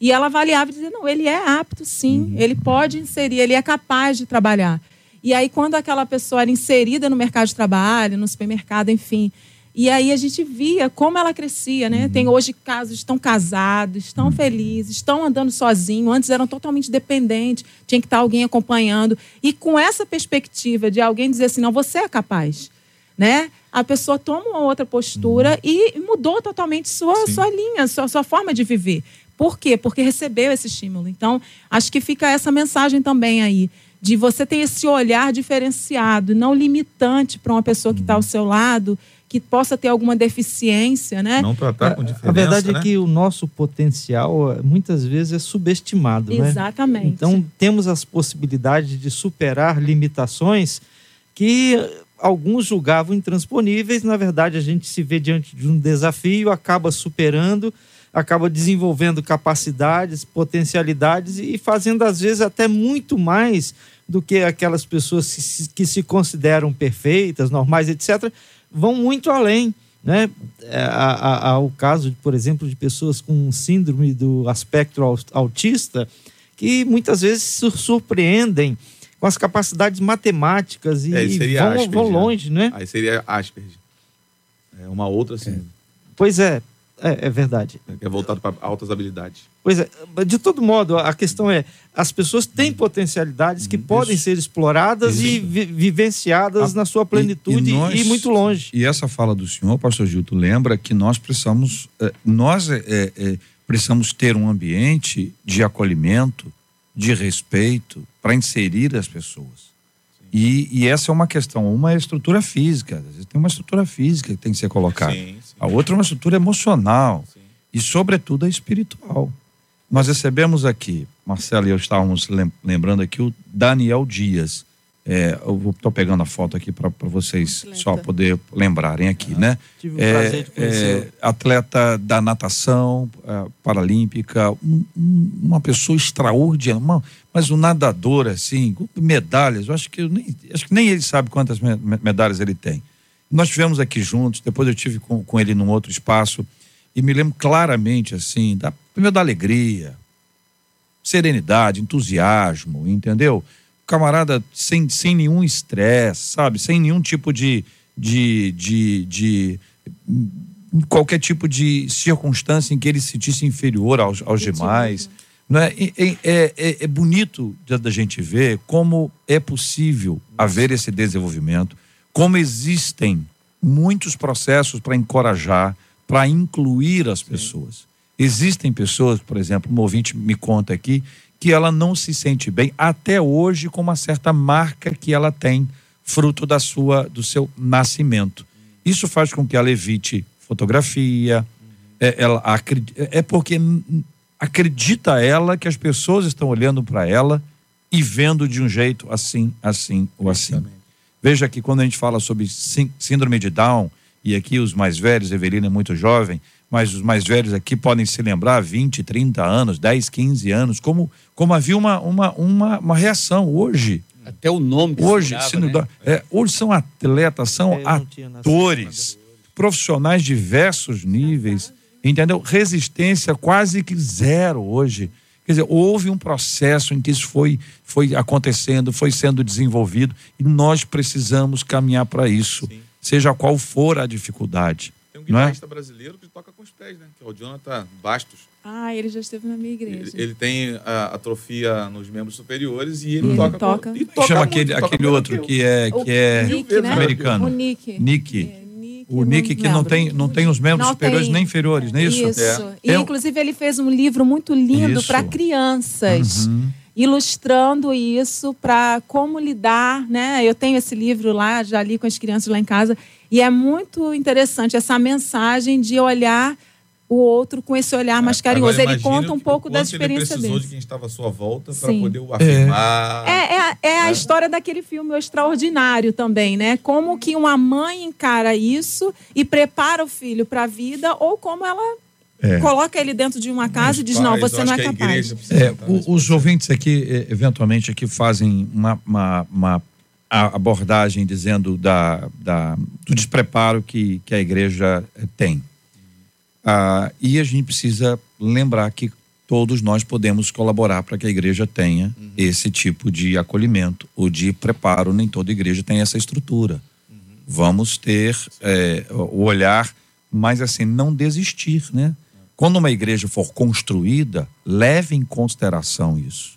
E ela avaliava e dizia: não, ele é apto, sim, ele pode inserir, ele é capaz de trabalhar. E aí, quando aquela pessoa era inserida no mercado de trabalho, no supermercado, enfim. E aí a gente via como ela crescia, né? Tem hoje casos, estão casados, estão felizes, estão andando sozinhos. Antes eram totalmente dependentes, tinha que estar alguém acompanhando. E com essa perspectiva de alguém dizer assim, não, você é capaz, né? A pessoa toma uma outra postura e mudou totalmente sua, sua linha, sua, sua forma de viver. Por quê? Porque recebeu esse estímulo. Então, acho que fica essa mensagem também aí, de você ter esse olhar diferenciado, não limitante para uma pessoa que está ao seu lado, que possa ter alguma deficiência, né? Não tratar com diferença. A verdade né? é que o nosso potencial eh, muitas vezes é subestimado, né? Exatamente. Então temos as possibilidades de superar limitações que alguns julgavam intransponíveis. Na verdade, a gente se vê diante de um desafio, acaba superando, acaba desenvolvendo capacidades, potencialidades e fazendo às vezes até muito mais do que aquelas pessoas que se, que se consideram perfeitas, normais, etc., vão muito além. Né? É, há- há- há o caso, por exemplo, de pessoas com síndrome do aspecto au- autista que muitas vezes sur- surpreendem com as capacidades matemáticas e É, vão, vão né? longe, né? Aí seria Asperger. É uma outra, assim, Pois é, é, é verdade. é voltado para altas habilidades. Pois é, de todo modo, a questão é: as pessoas têm potencialidades que podem ser exploradas e vi- vivenciadas A- na sua plenitude e, nós- muito longe. E essa fala do senhor, pastor Gilto, lembra que nós precisamos, eh, nós eh, eh, eh, precisamos ter um ambiente de acolhimento, de respeito, para inserir as pessoas. E, e essa é uma questão, uma é a estrutura física, às vezes tem uma estrutura física que tem que ser colocada. Sim, sim. A outra é uma estrutura emocional Sim. e, sobretudo, a espiritual. Nós recebemos aqui, Marcelo e eu estávamos lem- lembrando aqui, o Daniel Dias. É, eu estou pegando a foto aqui para vocês Atleta. só poder lembrarem aqui, né? Tive o É, prazer de conhecê-lo. é, atleta da natação é, paralímpica, um- um- uma pessoa extraordinária, uma- mas um nadador assim, medalhas. Eu acho que eu nem, acho que nem ele sabe quantas me- me- medalhas ele tem. Nós tivemos aqui juntos, depois eu tive com, com ele num outro espaço e me lembro claramente assim, da, primeiro da alegria, serenidade, entusiasmo, entendeu? Camarada sem, sem nenhum estresse, sabe? Sem nenhum tipo de, de, de, de qualquer tipo de circunstância em que ele se sentisse inferior aos, aos demais. Não é? É, é, é bonito da gente ver como é possível haver esse desenvolvimento, como existem muitos processos para encorajar, para incluir as pessoas. Existem pessoas, por exemplo, um ouvinte me conta aqui, que ela não se sente bem até hoje com uma certa marca que ela tem, fruto da sua, do seu nascimento. Isso faz com que ela evite fotografia, é, ela acred- é porque acredita ela que as pessoas estão olhando para ela e vendo de um jeito assim, assim ou assim. Veja que quando a gente fala sobre sí- síndrome de Down, e aqui os mais velhos, Evelina é muito jovem, mas os mais velhos aqui podem se lembrar 20, 30 anos, 10, 15 anos, como, como havia uma, uma, uma, uma reação hoje. Até o nome que Hoje, síndrome né? é, hoje são atletas, são É, eu atores, profissionais de diversos níveis, entendeu? Resistência quase que zero hoje. Quer dizer, houve um processo em que isso foi, foi acontecendo, foi sendo desenvolvido e nós precisamos caminhar para isso, seja qual for a dificuldade. Tem um Não é? guitarrista brasileiro que toca com os pés, né? Que é o Jonathan Bastos. Ah, ele já esteve na minha igreja. Ele, ele tem a atrofia nos membros superiores e ele ele toca, toca. Com, e toca Chama muito, aquele, toca aquele outro que é, O que é Nick, né? americano. O Nick. Nick. É, Nick, O Nick que não tem, não tem os membros Não superiores tem. nem inferiores, não é isso? Isso. E, É. inclusive, ele fez um livro muito lindo para crianças, Uhum. ilustrando isso para como lidar, né? Eu tenho esse livro lá, já li com as crianças lá em casa, e é muito interessante essa mensagem de olhar o outro com esse olhar mais carinhoso. Agora, Ele conta um pouco da experiência ele precisou dele. de quem estava à sua volta para poder o afirmar. É, é, é a história daquele filme O Extraordinário também, né? Como que uma mãe encara isso e prepara o filho para a vida, ou como ela É. coloca ele dentro de uma casa e diz: Pais, não, você não é capaz. É, o- os ouvintes aqui, eventualmente, aqui fazem uma, uma- uma a- abordagem dizendo da, da- do despreparo que, que a igreja eh, tem. Ah, e a gente precisa lembrar que todos nós podemos colaborar para que a igreja tenha esse tipo de acolhimento ou de preparo. Nem toda igreja tem essa estrutura. Vamos ter eh, o olhar, mas assim, não desistir, né? Quando uma igreja for construída, leve em consideração isso.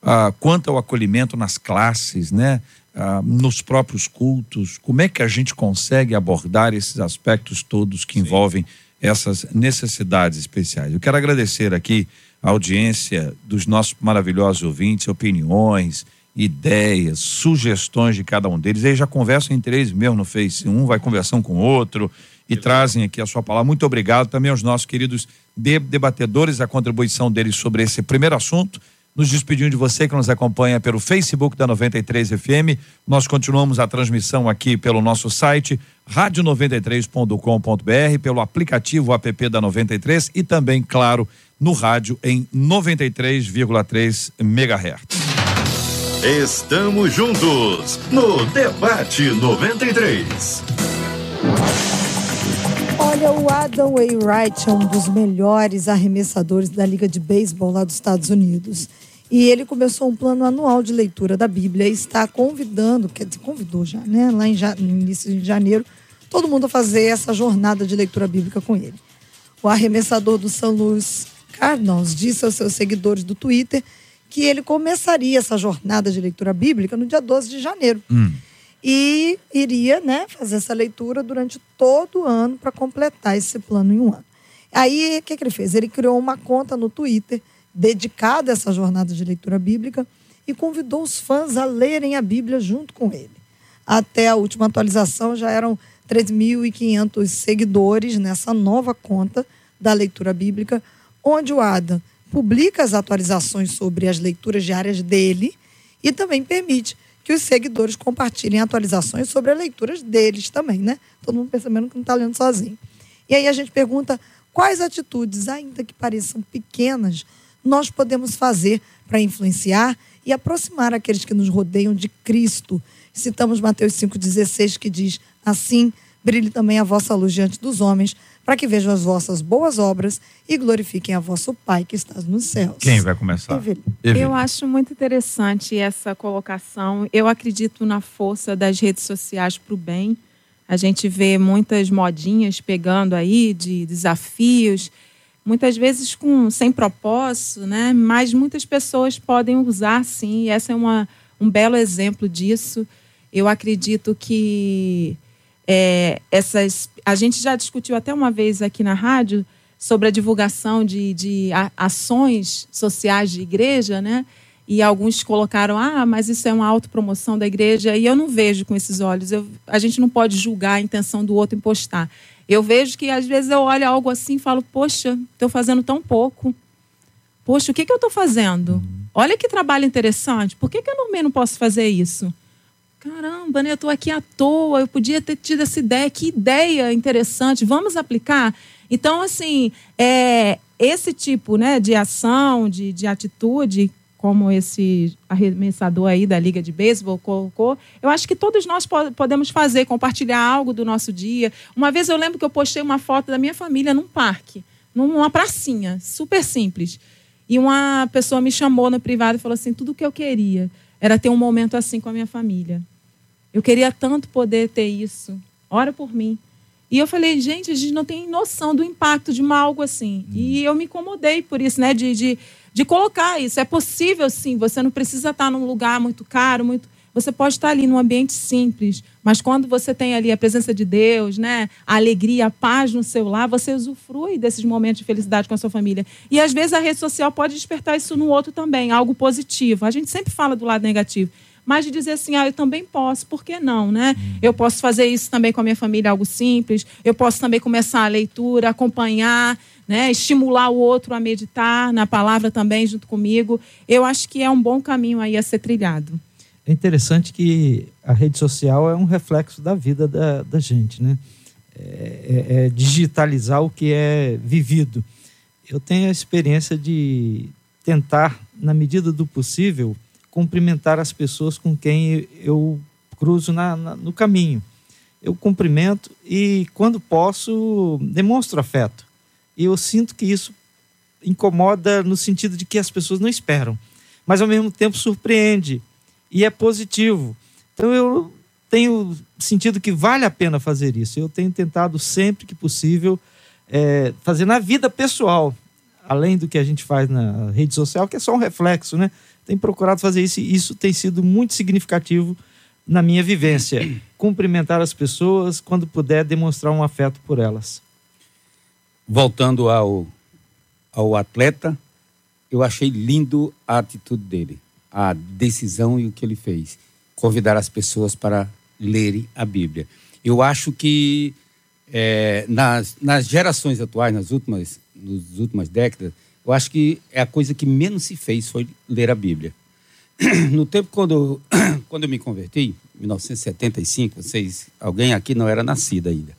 Ah, quanto ao acolhimento nas classes, né? Ah, nos próprios cultos, como é que a gente consegue abordar esses aspectos todos que envolvem essas necessidades especiais? Eu quero agradecer aqui a audiência dos nossos maravilhosos ouvintes, opiniões, ideias, sugestões de cada um deles. Eles já conversam entre eles mesmo no Face, um vai conversando com o outro e trazem aqui a sua palavra. Muito obrigado também aos nossos queridos de- debatedores, a contribuição deles sobre esse primeiro assunto. Nos despedindo de você que nos acompanha pelo Facebook da 93 FM. Nós continuamos a transmissão aqui pelo nosso site radio93.com.br, pelo aplicativo app da 93 e também, claro, no rádio em 93,3 MHz. Estamos juntos no Debate 93. Olha, o Adam Wainwright é um dos melhores arremessadores da Liga de Beisebol lá dos Estados Unidos. E ele começou um plano anual de leitura da Bíblia e está convidando, quer dizer, convidou já, né? Lá em no início de janeiro, todo mundo a fazer essa jornada de leitura bíblica com ele. O arremessador do São Luís Cardinals disse aos seus seguidores do Twitter que ele começaria essa jornada de leitura bíblica no dia 12 de janeiro e iria né, fazer essa leitura durante todo o ano para completar esse plano em um ano. Aí, o que, que ele fez? Ele criou uma conta no Twitter dedicada a essa jornada de leitura bíblica e convidou os fãs a lerem a Bíblia junto com ele. Até a última atualização já eram 3.500 seguidores nessa nova conta da leitura bíblica, onde o Adam publica as atualizações sobre as leituras diárias dele e também permite que os seguidores compartilhem atualizações sobre as leituras deles também, né? Todo mundo percebendo que não está lendo sozinho. E aí a gente pergunta quais atitudes, ainda que pareçam pequenas, nós podemos fazer para influenciar e aproximar aqueles que nos rodeiam de Cristo. Citamos Mateus 5,16, que diz: Assim brilhe também a vossa luz diante dos homens, para que vejam as vossas boas obras e glorifiquem a vosso Pai que está nos céus. Quem vai começar? Evelyn. Evelyn. Eu acho muito interessante essa colocação. Eu acredito na força das redes sociais para o bem. A gente vê muitas modinhas pegando aí de desafios, muitas vezes com sem propósito, né? Mas muitas pessoas podem usar sim. E essa é uma, um belo exemplo disso. Eu acredito que é, essas. A gente já discutiu até uma vez aqui na rádio sobre a divulgação de, de ações sociais de igreja, né? E alguns colocaram, ah, mas isso é uma autopromoção da igreja. E eu não vejo com esses olhos. Eu- a gente não pode julgar a intenção do outro em postar. Eu vejo que às vezes eu olho algo assim e falo, poxa, estou fazendo tão pouco. Poxa, o que, que eu estou fazendo? Olha que trabalho interessante. Por que, que eu também não posso fazer isso? Caramba, né? Eu estou aqui à toa, eu podia ter tido essa ideia, que ideia interessante, vamos aplicar? Então, assim, é, esse tipo né, de ação, de, de atitude, como esse arremessador aí da Liga de Beisebol colocou, eu acho que todos nós po- podemos fazer, compartilhar algo do nosso dia. Uma vez eu lembro que eu postei uma foto da minha família num parque, numa pracinha, super simples. E uma pessoa me chamou no privado e falou assim: tudo que eu queria era ter um momento assim com a minha família. Eu queria tanto poder ter isso. Ora por mim. E eu falei, gente, a gente não tem noção do impacto de uma algo assim. E eu me incomodei por isso, né? De, de, de colocar isso. É possível, sim. Você não precisa estar num lugar muito caro, muito. Você pode estar ali num ambiente simples, mas quando você tem ali a presença de Deus, né, a alegria, a paz no seu lar, você usufrui desses momentos de felicidade com a sua família. E às vezes a rede social pode despertar isso no outro também, algo positivo. A gente sempre fala do lado negativo, mas de dizer assim, ah, eu também posso, por que não, né? Eu posso fazer isso também com a minha família, algo simples. Eu posso também começar a leitura, acompanhar, né, estimular o outro a meditar na palavra também junto comigo. Eu acho que é um bom caminho aí a ser trilhado. É interessante que a rede social é um reflexo da vida da, da gente, né? É, é- é digitalizar o que é vivido. Eu tenho a experiência de tentar, na medida do possível, cumprimentar as pessoas com quem eu cruzo na- na- no caminho. Eu cumprimento e, quando posso, demonstro afeto. E eu sinto que isso incomoda no sentido de que as pessoas não esperam, mas ao mesmo tempo surpreende e é positivo. Então eu tenho sentido que vale a pena fazer isso. Eu tenho tentado sempre que possível é, fazer na vida pessoal, além do que a gente faz na rede social, que é só um reflexo, né? Tenho procurado fazer isso e isso tem sido muito significativo na minha vivência. Cumprimentar as pessoas, quando puder, demonstrar um afeto por elas. Voltando ao, ao atleta, eu achei lindo a atitude dele, a decisão e o que ele fez. Convidar as pessoas para lerem a Bíblia. Eu acho que é, nas, nas gerações atuais, nas últimas, nas últimas décadas, eu acho que é a coisa que menos se fez foi ler a Bíblia. No tempo quando, quando eu me converti, em 1975, vocês, alguém aqui não era nascido ainda.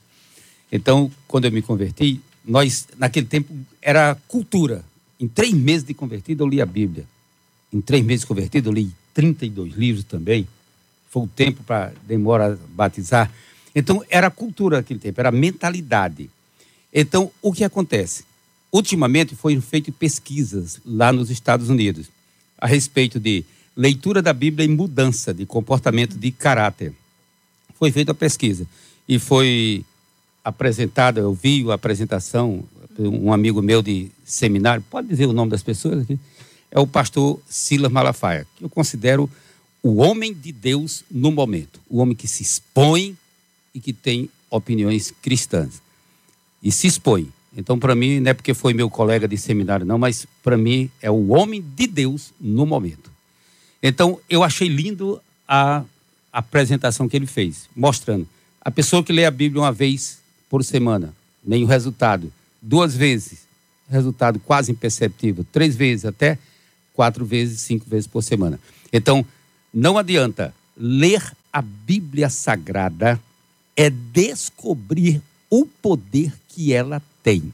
Então, quando eu me converti, nós, naquele tempo, era cultura. Em três meses de convertido, eu li a Bíblia. Em três meses de convertido, eu li 32 livros também. Foi o tempo para demora batizar. Então, era cultura naquele tempo, era mentalidade. Então, o que acontece? Ultimamente, foram feitas pesquisas lá nos Estados Unidos a respeito de leitura da Bíblia e mudança de comportamento de caráter. Foi feita a pesquisa e foi apresentada, eu vi a apresentação, um amigo meu de seminário, pode dizer o nome das pessoas aqui? É o pastor Silas Malafaia, que eu considero o homem de Deus no momento, o homem que se expõe e que tem opiniões cristãs. E se expõe. Então, para mim, não é porque foi meu colega de seminário, não, mas para mim é o homem de Deus no momento. Então, eu achei lindo a apresentação que ele fez, mostrando a pessoa que lê a Bíblia uma vez por semana, nem o resultado. Duas vezes, resultado quase imperceptível. Três vezes, até quatro vezes, cinco vezes por semana. Então, não adianta. Ler a Bíblia Sagrada é descobrir o poder que ela tem.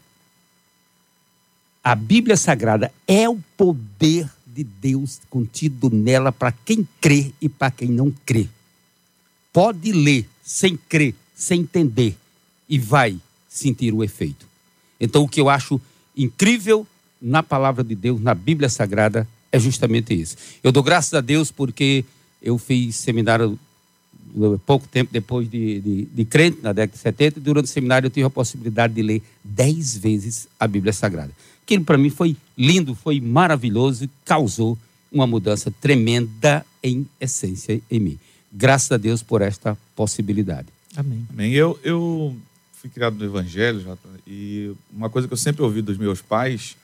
A Bíblia Sagrada é o poder de Deus contido nela para quem crê e para quem não crê. Pode ler sem crer, sem entender e vai sentir o efeito. Então, o que eu acho incrível na palavra de Deus, na Bíblia Sagrada, é justamente isso. Eu dou graças a Deus porque eu fiz seminário pouco tempo depois de, de, de crente, na década de 70, e durante o seminário eu tive a possibilidade de ler dez vezes a Bíblia Sagrada. Aquilo para mim foi lindo, foi maravilhoso e causou uma mudança tremenda em essência em mim. Graças a Deus por esta possibilidade. Amém. Amém. Eu, eu fui criado no Evangelho, Jota, e uma coisa que eu sempre ouvi dos meus pais,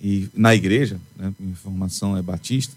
e na igreja, né, minha formação é batista,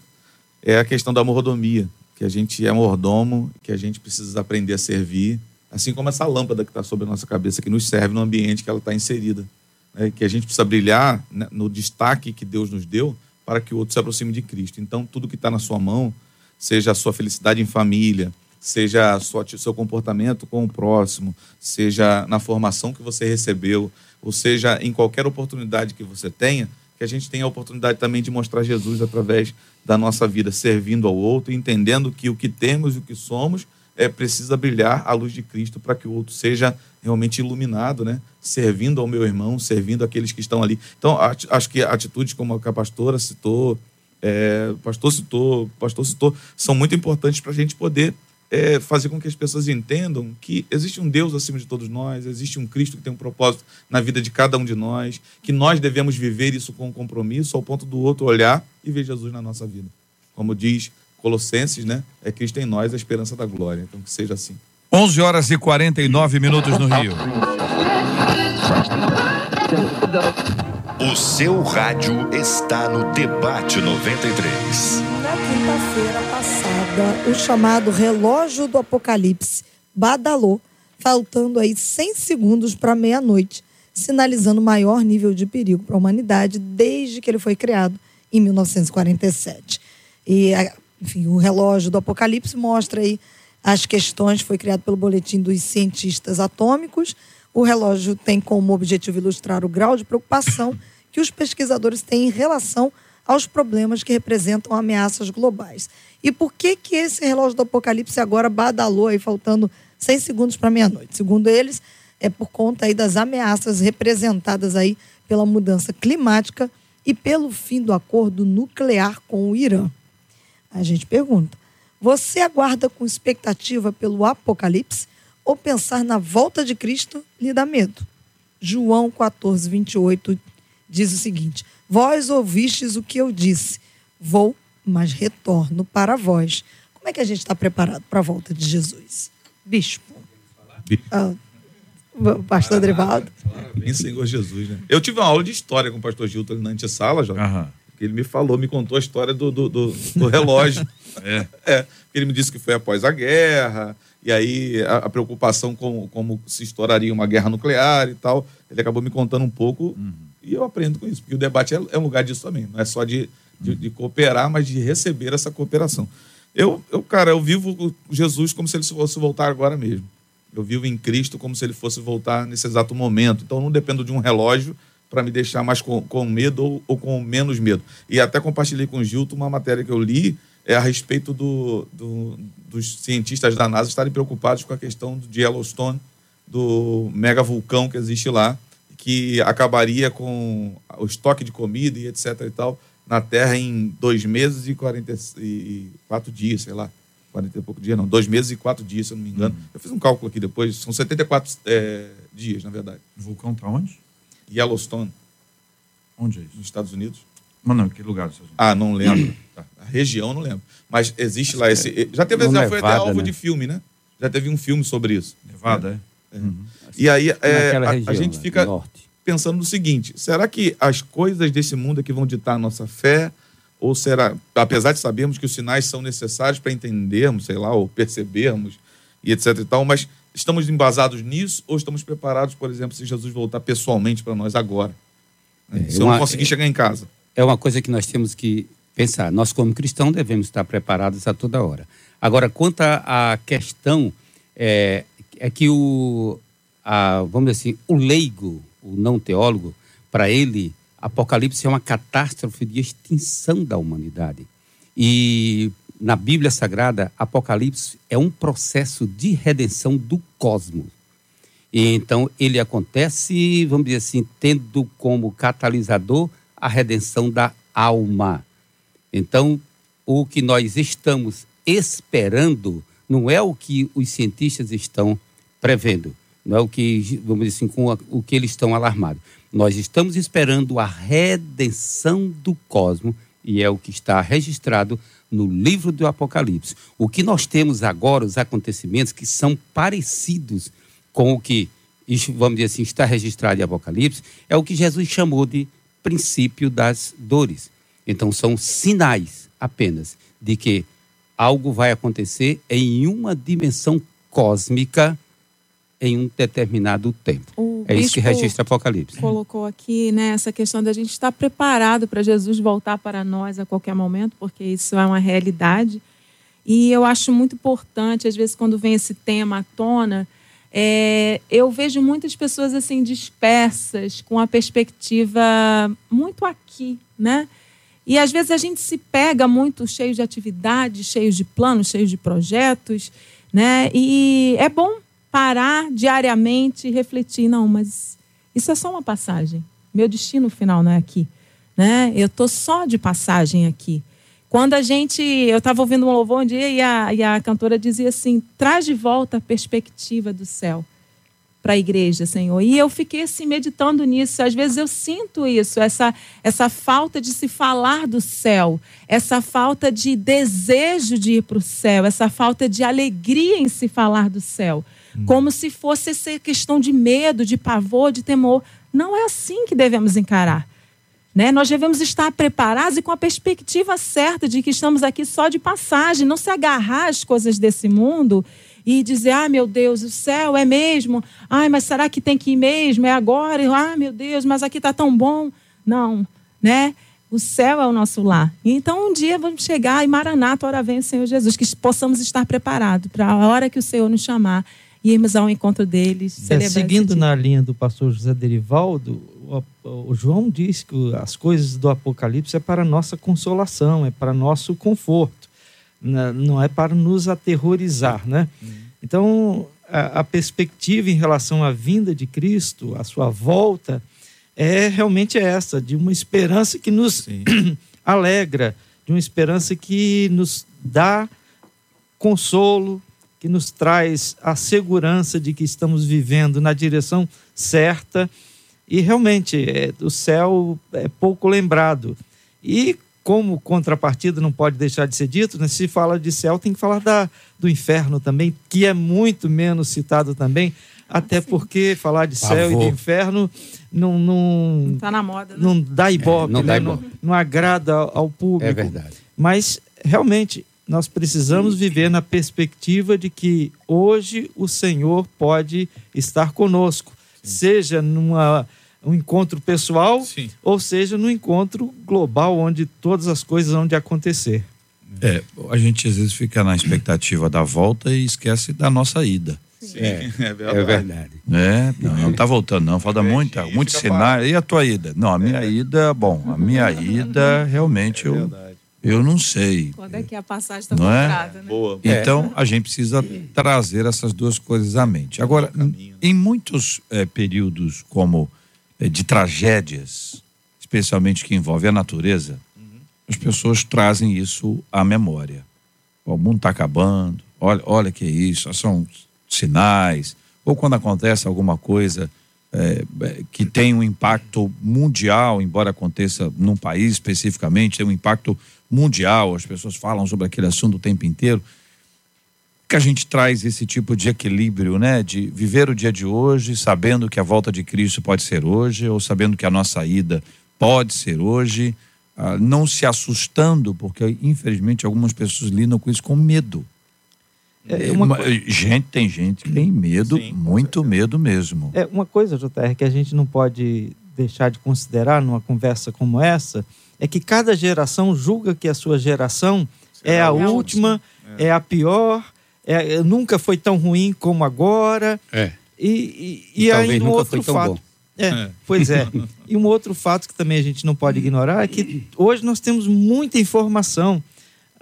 é a questão da mordomia, que a gente é mordomo, que a gente precisa aprender a servir, assim como essa lâmpada que está sobre a nossa cabeça, que nos serve no ambiente que ela está inserida. Né, que a gente precisa brilhar né, no destaque que Deus nos deu para que o outro se aproxime de Cristo. Então, tudo que está na sua mão, seja a sua felicidade em família, seja o seu comportamento com o próximo, seja na formação que você recebeu, ou seja em qualquer oportunidade que você tenha, que a gente tenha a oportunidade também de mostrar Jesus através da nossa vida, servindo ao outro, entendendo que o que temos e o que somos é precisa brilhar à luz de Cristo para que o outro seja realmente iluminado, né? Servindo ao meu irmão, servindo aqueles que estão ali. Então, acho que atitudes como a pastora citou, é, pastor citou, pastor citou, são muito importantes para a gente poder é, fazer com que as pessoas entendam que existe um Deus acima de todos nós, existe um Cristo que tem um propósito na vida de cada um de nós, que nós devemos viver isso com compromisso, ao ponto do outro olhar e ver Jesus na nossa vida. Como diz Colossenses, né? É Cristo em nós a esperança da glória. Então que seja assim. 11 horas e 49 minutos no Rio. O seu rádio está no Debate 93 na quinta-feira passada, o chamado relógio do apocalipse badalou, faltando aí 100 segundos para meia-noite, sinalizando maior nível de perigo para a humanidade desde que ele foi criado em 1947. E, enfim, o relógio do apocalipse mostra aí as questões, foi criado pelo boletim dos cientistas atômicos. O relógio tem como objetivo ilustrar o grau de preocupação que os pesquisadores têm em relação aos problemas que representam ameaças globais. E por que que esse relógio do apocalipse agora badalou aí faltando 100 segundos para meia-noite? Segundo eles, é por conta aí das ameaças representadas aí pela mudança climática e pelo fim do acordo nuclear com o Irã. A gente pergunta: você aguarda com expectativa pelo apocalipse ou pensar na volta de Cristo lhe dá medo? João 14, 28 diz o seguinte: Vós ouvistes o que eu disse. Vou, mas retorno para vós. Como é que a gente está preparado para a volta de Jesus? Bispo. Ah, pastor Drivaldo. Parabéns, Senhor Jesus, né? Eu tive uma aula de história com o pastor Gilton na antessala, já. Uhum. Ele me falou, me contou a história do, do, do, do relógio. é. é. Ele me disse que foi após a guerra, e aí a, a, preocupação com como se estouraria uma guerra nuclear e tal. Ele acabou me contando um pouco. Uhum e eu aprendo com isso, porque o debate é, é um lugar disso também. Não é só de, de, de, cooperar, mas de receber essa cooperação. Eu, eu, cara, eu vivo Jesus como se ele fosse voltar agora mesmo. Eu vivo em Cristo como se ele fosse voltar nesse exato momento. Então, não dependo de um relógio para me deixar mais com, com medo ou, ou, com menos medo. E até compartilhei com o Gilto uma matéria que eu li é a respeito do, do, dos cientistas da NASA estarem preocupados com a questão de Yellowstone, do mega vulcão que existe lá, que acabaria com o estoque de comida e etc e tal na Terra em dois meses e, 44 dias, sei lá. 40 e pouco dias, não. Dois meses e quatro dias, se eu não me engano. Uhum. Eu fiz um cálculo aqui depois. São 74 é, dias, na verdade. O vulcão está onde? Yellowstone. Onde é isso? Nos Estados Unidos. Mas não, que lugar dos Estados Unidos? Ah, não lembro. tá. A região não lembro. Mas existe lá esse. Já teve, já foi até alvo né? de filme, né? Já teve um filme sobre isso. Nevada, né? é? Uhum. E aí é, a, região, a, gente né? fica norte. pensando no seguinte: será que as coisas desse mundo é que vão ditar a nossa fé? Ou será, apesar de sabermos que os sinais são necessários para entendermos, sei lá, ou percebermos e etc e tal, mas estamos embasados nisso ou estamos preparados, por exemplo, se Jesus voltar pessoalmente para nós agora? É, se eu não conseguir é, chegar em casa. É uma coisa que nós temos que pensar. Nós, como cristãos, devemos estar preparados a toda hora. Agora, quanto à questão, é, é que o, a, vamos dizer assim, o leigo, o não teólogo, para ele, Apocalipse é uma catástrofe de extinção da humanidade. E na Bíblia Sagrada, Apocalipse é um processo de redenção do cosmos. E então ele acontece, vamos dizer assim, tendo como catalisador a redenção da alma. Então, o que nós estamos esperando não é o que os cientistas estão prevendo não é o que, vamos dizer assim, com a, o que eles estão alarmados. Nós estamos esperando a redenção do cosmos e é o que está registrado no livro do Apocalipse. O que nós temos agora, os acontecimentos que são parecidos com o que vamos dizer assim, está registrado em Apocalipse, é o que Jesus chamou de princípio das dores. Então, são sinais apenas de que algo vai acontecer em uma dimensão cósmica em um determinado tempo. O É isso que registra Apocalipse. colocou aqui, né, essa questão da gente estar preparado para Jesus voltar para nós a qualquer momento, porque isso é uma realidade. E eu acho muito importante, às vezes, quando vem esse tema à tona, é, eu vejo muitas pessoas assim dispersas, com a perspectiva muito aqui, né? E às vezes a gente se pega muito cheio de atividades, cheio de planos, cheio de projetos, né? E é bom parar diariamente e refletir, não, mas isso é só uma passagem. Meu destino final não é aqui, né? Eu tô só de passagem aqui. Quando a gente, eu estava ouvindo um louvor um dia e a, e a cantora dizia assim: traz de volta a perspectiva do céu para a igreja, Senhor. E eu fiquei assim meditando nisso. Às vezes eu sinto isso, essa essa falta de se falar do céu, essa falta de desejo de ir para o céu, essa falta de alegria em se falar do céu, como se fosse essa questão de medo, de pavor, de temor. Não é assim que devemos encarar. Né? Nós devemos estar preparados e com a perspectiva certa de que estamos aqui só de passagem, não se agarrar às coisas desse mundo e dizer: ah, meu Deus, o céu é mesmo? Ai, mas será que tem que ir mesmo? É agora? Ah, meu Deus, mas aqui está tão bom. Não, né? O céu é o nosso lar. Então, um dia vamos chegar e Maranata, hora vem o Senhor Jesus, que possamos estar preparados para a hora que o Senhor nos chamar e irmos ao encontro deles. É, seguindo na linha do pastor José Derivaldo, o, o João diz que as coisas do Apocalipse é para nossa consolação, é para nosso conforto? Não é para nos aterrorizar, né? Então, a, a perspectiva em relação à vinda de Cristo, a sua volta, é realmente essa, de uma esperança que nos alegra, de uma esperança que nos dá consolo, que nos traz a segurança de que estamos vivendo na direção certa. E realmente, é, o céu é pouco lembrado. E como contrapartida não pode deixar de ser dito, né? se fala de céu, tem que falar da, do inferno também, que é muito menos citado também, até porque falar de céu e Pavor. de inferno não, não, Não está na moda, né? não dá ibope, não dá né? ibope. Não, não agrada ao público. É verdade. Mas, realmente, nós precisamos viver na perspectiva de que hoje o Senhor pode estar conosco, seja numa um encontro pessoal, Sim. ou seja, no encontro global, onde todas as coisas vão de acontecer. É, a gente às vezes fica na expectativa da volta e esquece da nossa ida. Sim, É, é verdade. É verdade. né? Não, não tá voltando, não. Falta Vem, muita, parado. sinais. E a tua ida? Não, a minha ida, bom, a minha ida realmente eu, Verdade. eu não sei. Quando é que a passagem está Não é? comprada, né? Boa. Então, a gente precisa trazer essas duas coisas à mente. Agora, caminho, né? em muitos períodos como de tragédias, especialmente que envolvem a natureza, as pessoas trazem isso à memória. O mundo está acabando, olha, olha que é isso, são sinais. Ou quando acontece alguma coisa eh, eh, que tem um impacto mundial, embora aconteça num país especificamente, tem um impacto mundial, as pessoas falam sobre aquele assunto o tempo inteiro que a gente traz esse tipo de equilíbrio, né? De viver o dia de hoje, sabendo que a volta de Cristo pode ser hoje, ou sabendo que a nossa ida pode ser hoje, ah, não se assustando, porque infelizmente algumas pessoas lidam com isso com medo. É uma Uma- gente, tem gente que tem medo, Sim, muito medo mesmo. É uma coisa, JR, que a gente não pode deixar de considerar numa conversa como essa, é que cada geração julga que a sua geração é a, a última, é. a pior, é, nunca foi tão ruim como agora. É. E, e, e Talvez aí um outro fato. É, É. pois é. E um outro fato que também a gente não pode ignorar é que hoje nós temos muita informação.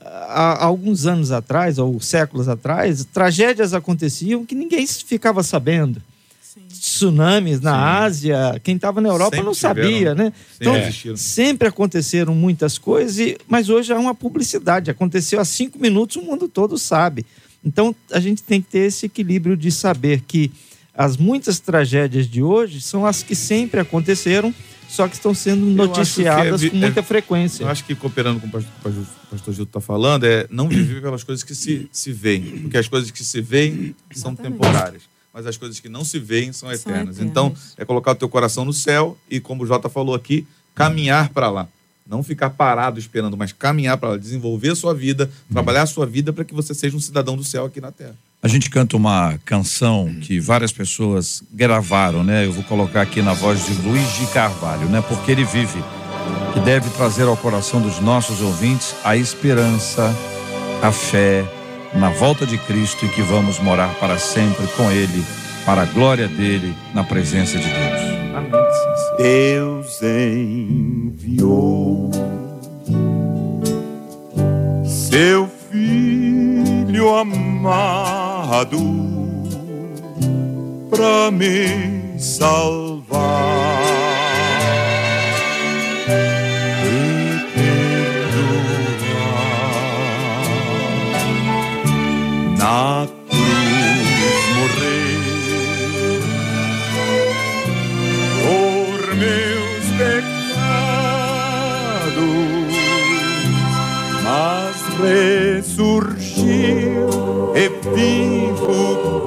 Há alguns anos atrás, ou séculos atrás, tragédias aconteciam que ninguém ficava sabendo. Tsunamis na Sim. Ásia, quem estava na Europa Sempre não tiveram, sabia, né? Então, Sempre existiram. sempre aconteceram muitas coisas, e- mas hoje há uma publicidade. Aconteceu há cinco minutos, o mundo todo sabe. Então, a gente tem que ter esse equilíbrio de saber que as muitas tragédias de hoje são as que sempre aconteceram, só que estão sendo é noticiadas vi- com muita frequência. Eu acho que cooperando com o pastor, o pastor Gildo está falando, é não viver pelas coisas que se, se veem. Porque as coisas que se veem são Exatamente. temporárias. mas as coisas que não se veem são São eternas. eternas. Então, é colocar o teu coração no céu e, como o Jota falou aqui, caminhar para lá. Não ficar parado esperando, mas caminhar para desenvolver a sua vida, trabalhar a sua vida para que você seja um cidadão do céu aqui na terra. A gente canta uma canção que várias pessoas gravaram, né? Eu vou colocar aqui na voz de Luiz de Carvalho, né? Porque ele vive, que deve trazer ao coração dos nossos ouvintes a esperança, a fé na volta de Cristo e que vamos morar para sempre com Ele, para a glória dele, na presença de Deus. Deus enviou seu filho amado para me salvar e perdoar. Na ressurgiu e vivo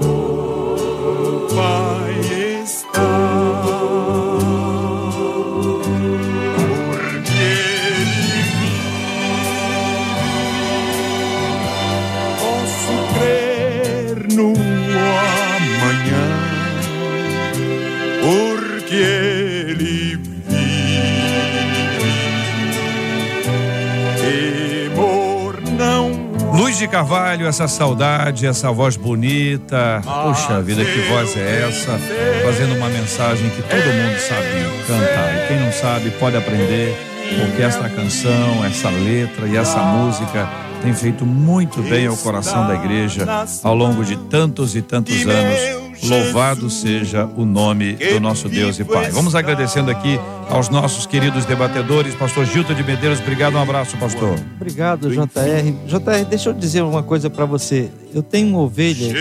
Carvalho, essa saudade, essa voz bonita. Puxa vida, que voz é essa? Fazendo uma mensagem que todo mundo sabe cantar. E quem não sabe pode aprender, porque esta canção, essa letra e essa música tem feito muito bem ao coração da igreja ao longo de tantos e tantos anos. Louvado seja o nome do nosso Deus e Pai. Vamos agradecendo aqui aos nossos queridos debatedores. Pastor Gilton de Medeiros, obrigado, um abraço, pastor. Obrigado, JR. JR, deixa eu dizer uma coisa para você. Eu tenho uma ovelha,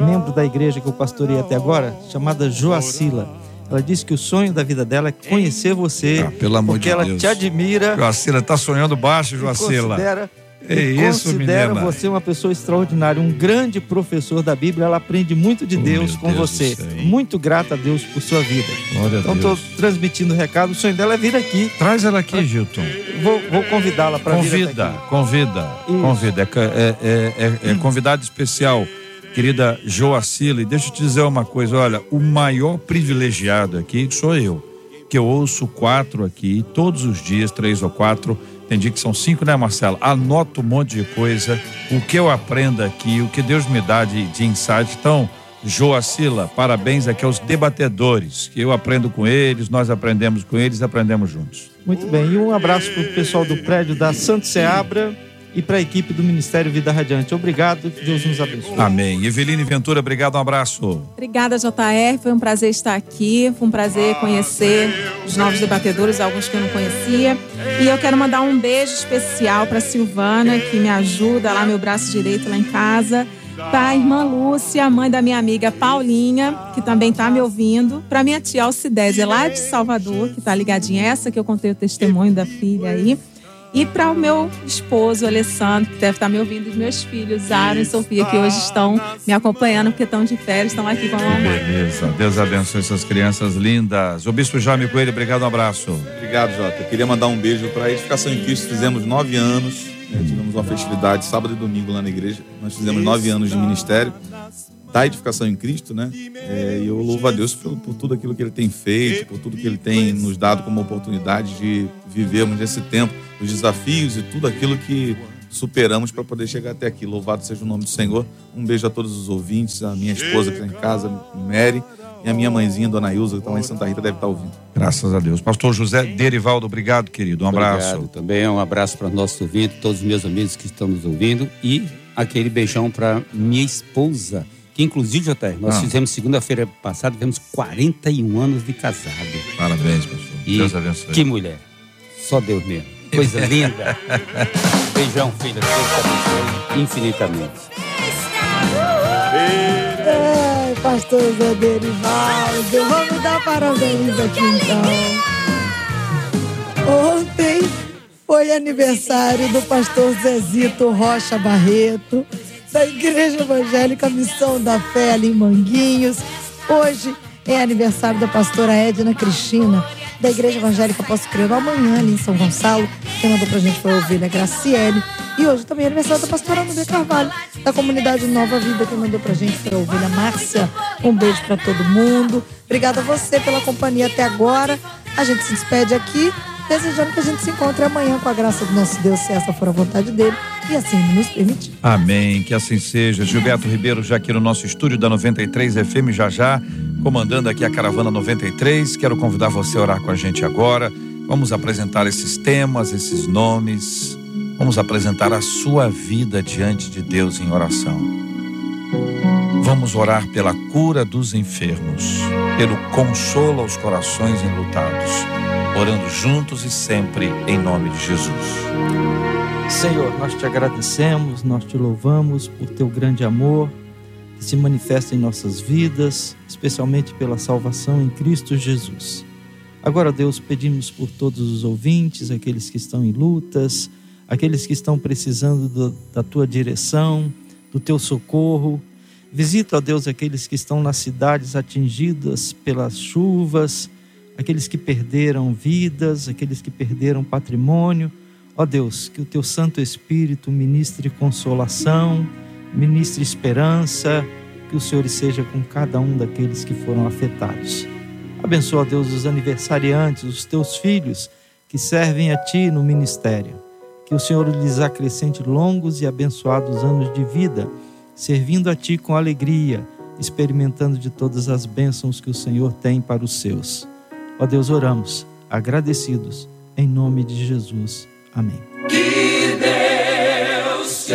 membro da igreja que eu pastorei até agora, chamada Joacila. Ela disse que o sonho da vida dela é conhecer você, Ah, pelo amor porque de ela Deus. te admira. Joacila, tá sonhando baixo, Joacila. Considera, É isso, considera menina. você uma pessoa extraordinária, um grande professor da Bíblia. Ela aprende muito de Oh, Deus com Deus você. Muito grata a Deus por sua vida. Glória Então estou transmitindo o recado. O sonho dela é vir aqui. Traz ela aqui, Gilton. Vou, vou convidá-la para vir aqui. convida, Isso. convida. É, é, é, é, é convidado especial, querida Joacila. E deixa eu te dizer uma coisa: olha, o maior privilegiado aqui sou eu, que eu ouço quatro aqui, todos os dias, três ou quatro. Dia que são cinco, né, Marcelo? Anoto um monte de coisa, o que eu aprendo aqui, o que Deus me dá de, de insight. Então, Joacila, parabéns aqui aos debatedores, que eu aprendo com eles, nós aprendemos com eles, aprendemos juntos. Muito bem. E um abraço para o pessoal do prédio da Santo Seabra e para a equipe do Ministério Vida Radiante. Obrigado. Que Deus nos abençoe. Amém. Eveline Ventura, obrigado, um abraço. Obrigada, JR. Foi um prazer estar aqui. Foi um prazer conhecer os novos debatedores, alguns que eu não conhecia. E eu quero mandar um beijo especial para Silvana, que me ajuda lá, meu braço direito lá em casa. Para a irmã Lúcia, mãe da minha amiga Paulinha, que também está me ouvindo. Para minha tia Alcidésia, lá de Salvador, que está ligadinha, essa que eu contei o testemunho da filha aí. E para o meu esposo, Alessandro, que deve estar me ouvindo, os meus filhos, Aaron e Sofia, que hoje estão me acompanhando porque estão de férias, estão aqui com a mamãe. Beleza. Deus abençoe essas crianças lindas. O Bispo Jaime Coelho, obrigado, um abraço. Obrigado, Jota. Eu queria mandar um beijo para a Edificação em Cristo. Fizemos nove anos. né? Tivemos uma festividade sábado e domingo lá na igreja. Nós fizemos nove anos de ministério da Edificação em Cristo, né? É, e eu louvo a Deus por, por tudo aquilo que Ele tem feito, por tudo que Ele tem nos dado como oportunidade de vivermos nesse tempo, os desafios e tudo aquilo que superamos para poder chegar até aqui. Louvado seja o nome do Senhor. Um beijo a todos os ouvintes, a minha esposa que está em casa, Mary, e a minha mãezinha, Dona Ilza, que está lá em Santa Rita, deve estar ouvindo. Graças a Deus. Pastor José Derivaldo, obrigado, querido. Um abraço. Obrigado. Também um abraço para nossos ouvintes, todos os meus amigos que estão nos ouvindo. E aquele beijão para minha esposa, que inclusive, JR, nós Ah. fizemos segunda-feira passada, tivemos 41 anos de casado. Parabéns, pastor. E Deus abençoe. que mulher. Só Deus mesmo. Coisa linda. Beijão, filha. Deus te abençoe infinitamente. Ai, pastor Zé Derivaldo, vamos dar parabéns aqui então. Ontem foi aniversário do pastor Zezito Rocha Barreto, da Igreja Evangélica Missão da Fé ali em Manguinhos. Hoje é aniversário da pastora Edna Cristina, da Igreja Evangélica Posso Crer, amanhã ali em São Gonçalo. Quem mandou pra gente foi a ovelha Graciele. E hoje também é aniversário da pastora Nubia Carvalho, da comunidade Nova Vida. Quem mandou pra gente foi a ovelha Márcia. Um beijo pra todo mundo. Obrigada a você pela companhia até agora. A gente se despede aqui, desejando que a gente se encontre amanhã com a graça do nosso Deus, se essa for a vontade dele. E assim nos permitir. Amém, que assim seja. Gilberto Ribeiro já aqui no nosso estúdio da 93 FM já já, comandando aqui a Caravana 93. Quero convidar você a orar com a gente agora. Vamos apresentar esses temas, esses nomes. Vamos apresentar a sua vida diante de Deus em oração. Vamos orar pela cura dos enfermos, pelo consolo aos corações enlutados, orando juntos e sempre em nome de Jesus. Senhor, nós te agradecemos, nós te louvamos por teu grande amor se manifesta em nossas vidas, especialmente pela salvação em Cristo Jesus. Agora, Deus, pedimos por todos os ouvintes, aqueles que estão em lutas, aqueles que estão precisando do, da tua direção, do teu socorro. Visita, ó Deus, aqueles que estão nas cidades atingidas pelas chuvas, aqueles que perderam vidas, aqueles que perderam patrimônio. Ó Deus, que o teu Santo Espírito ministre consolação, ministre esperança, que o Senhor seja com cada um daqueles que foram afetados. Abençoa, Deus, os aniversariantes, os teus filhos que servem a ti no ministério. Que o Senhor lhes acrescente longos e abençoados anos de vida, servindo a ti com alegria, experimentando de todas as bênçãos que o Senhor tem para os seus. Ó Deus, oramos, agradecidos, em nome de Jesus. Amém. Que Deus te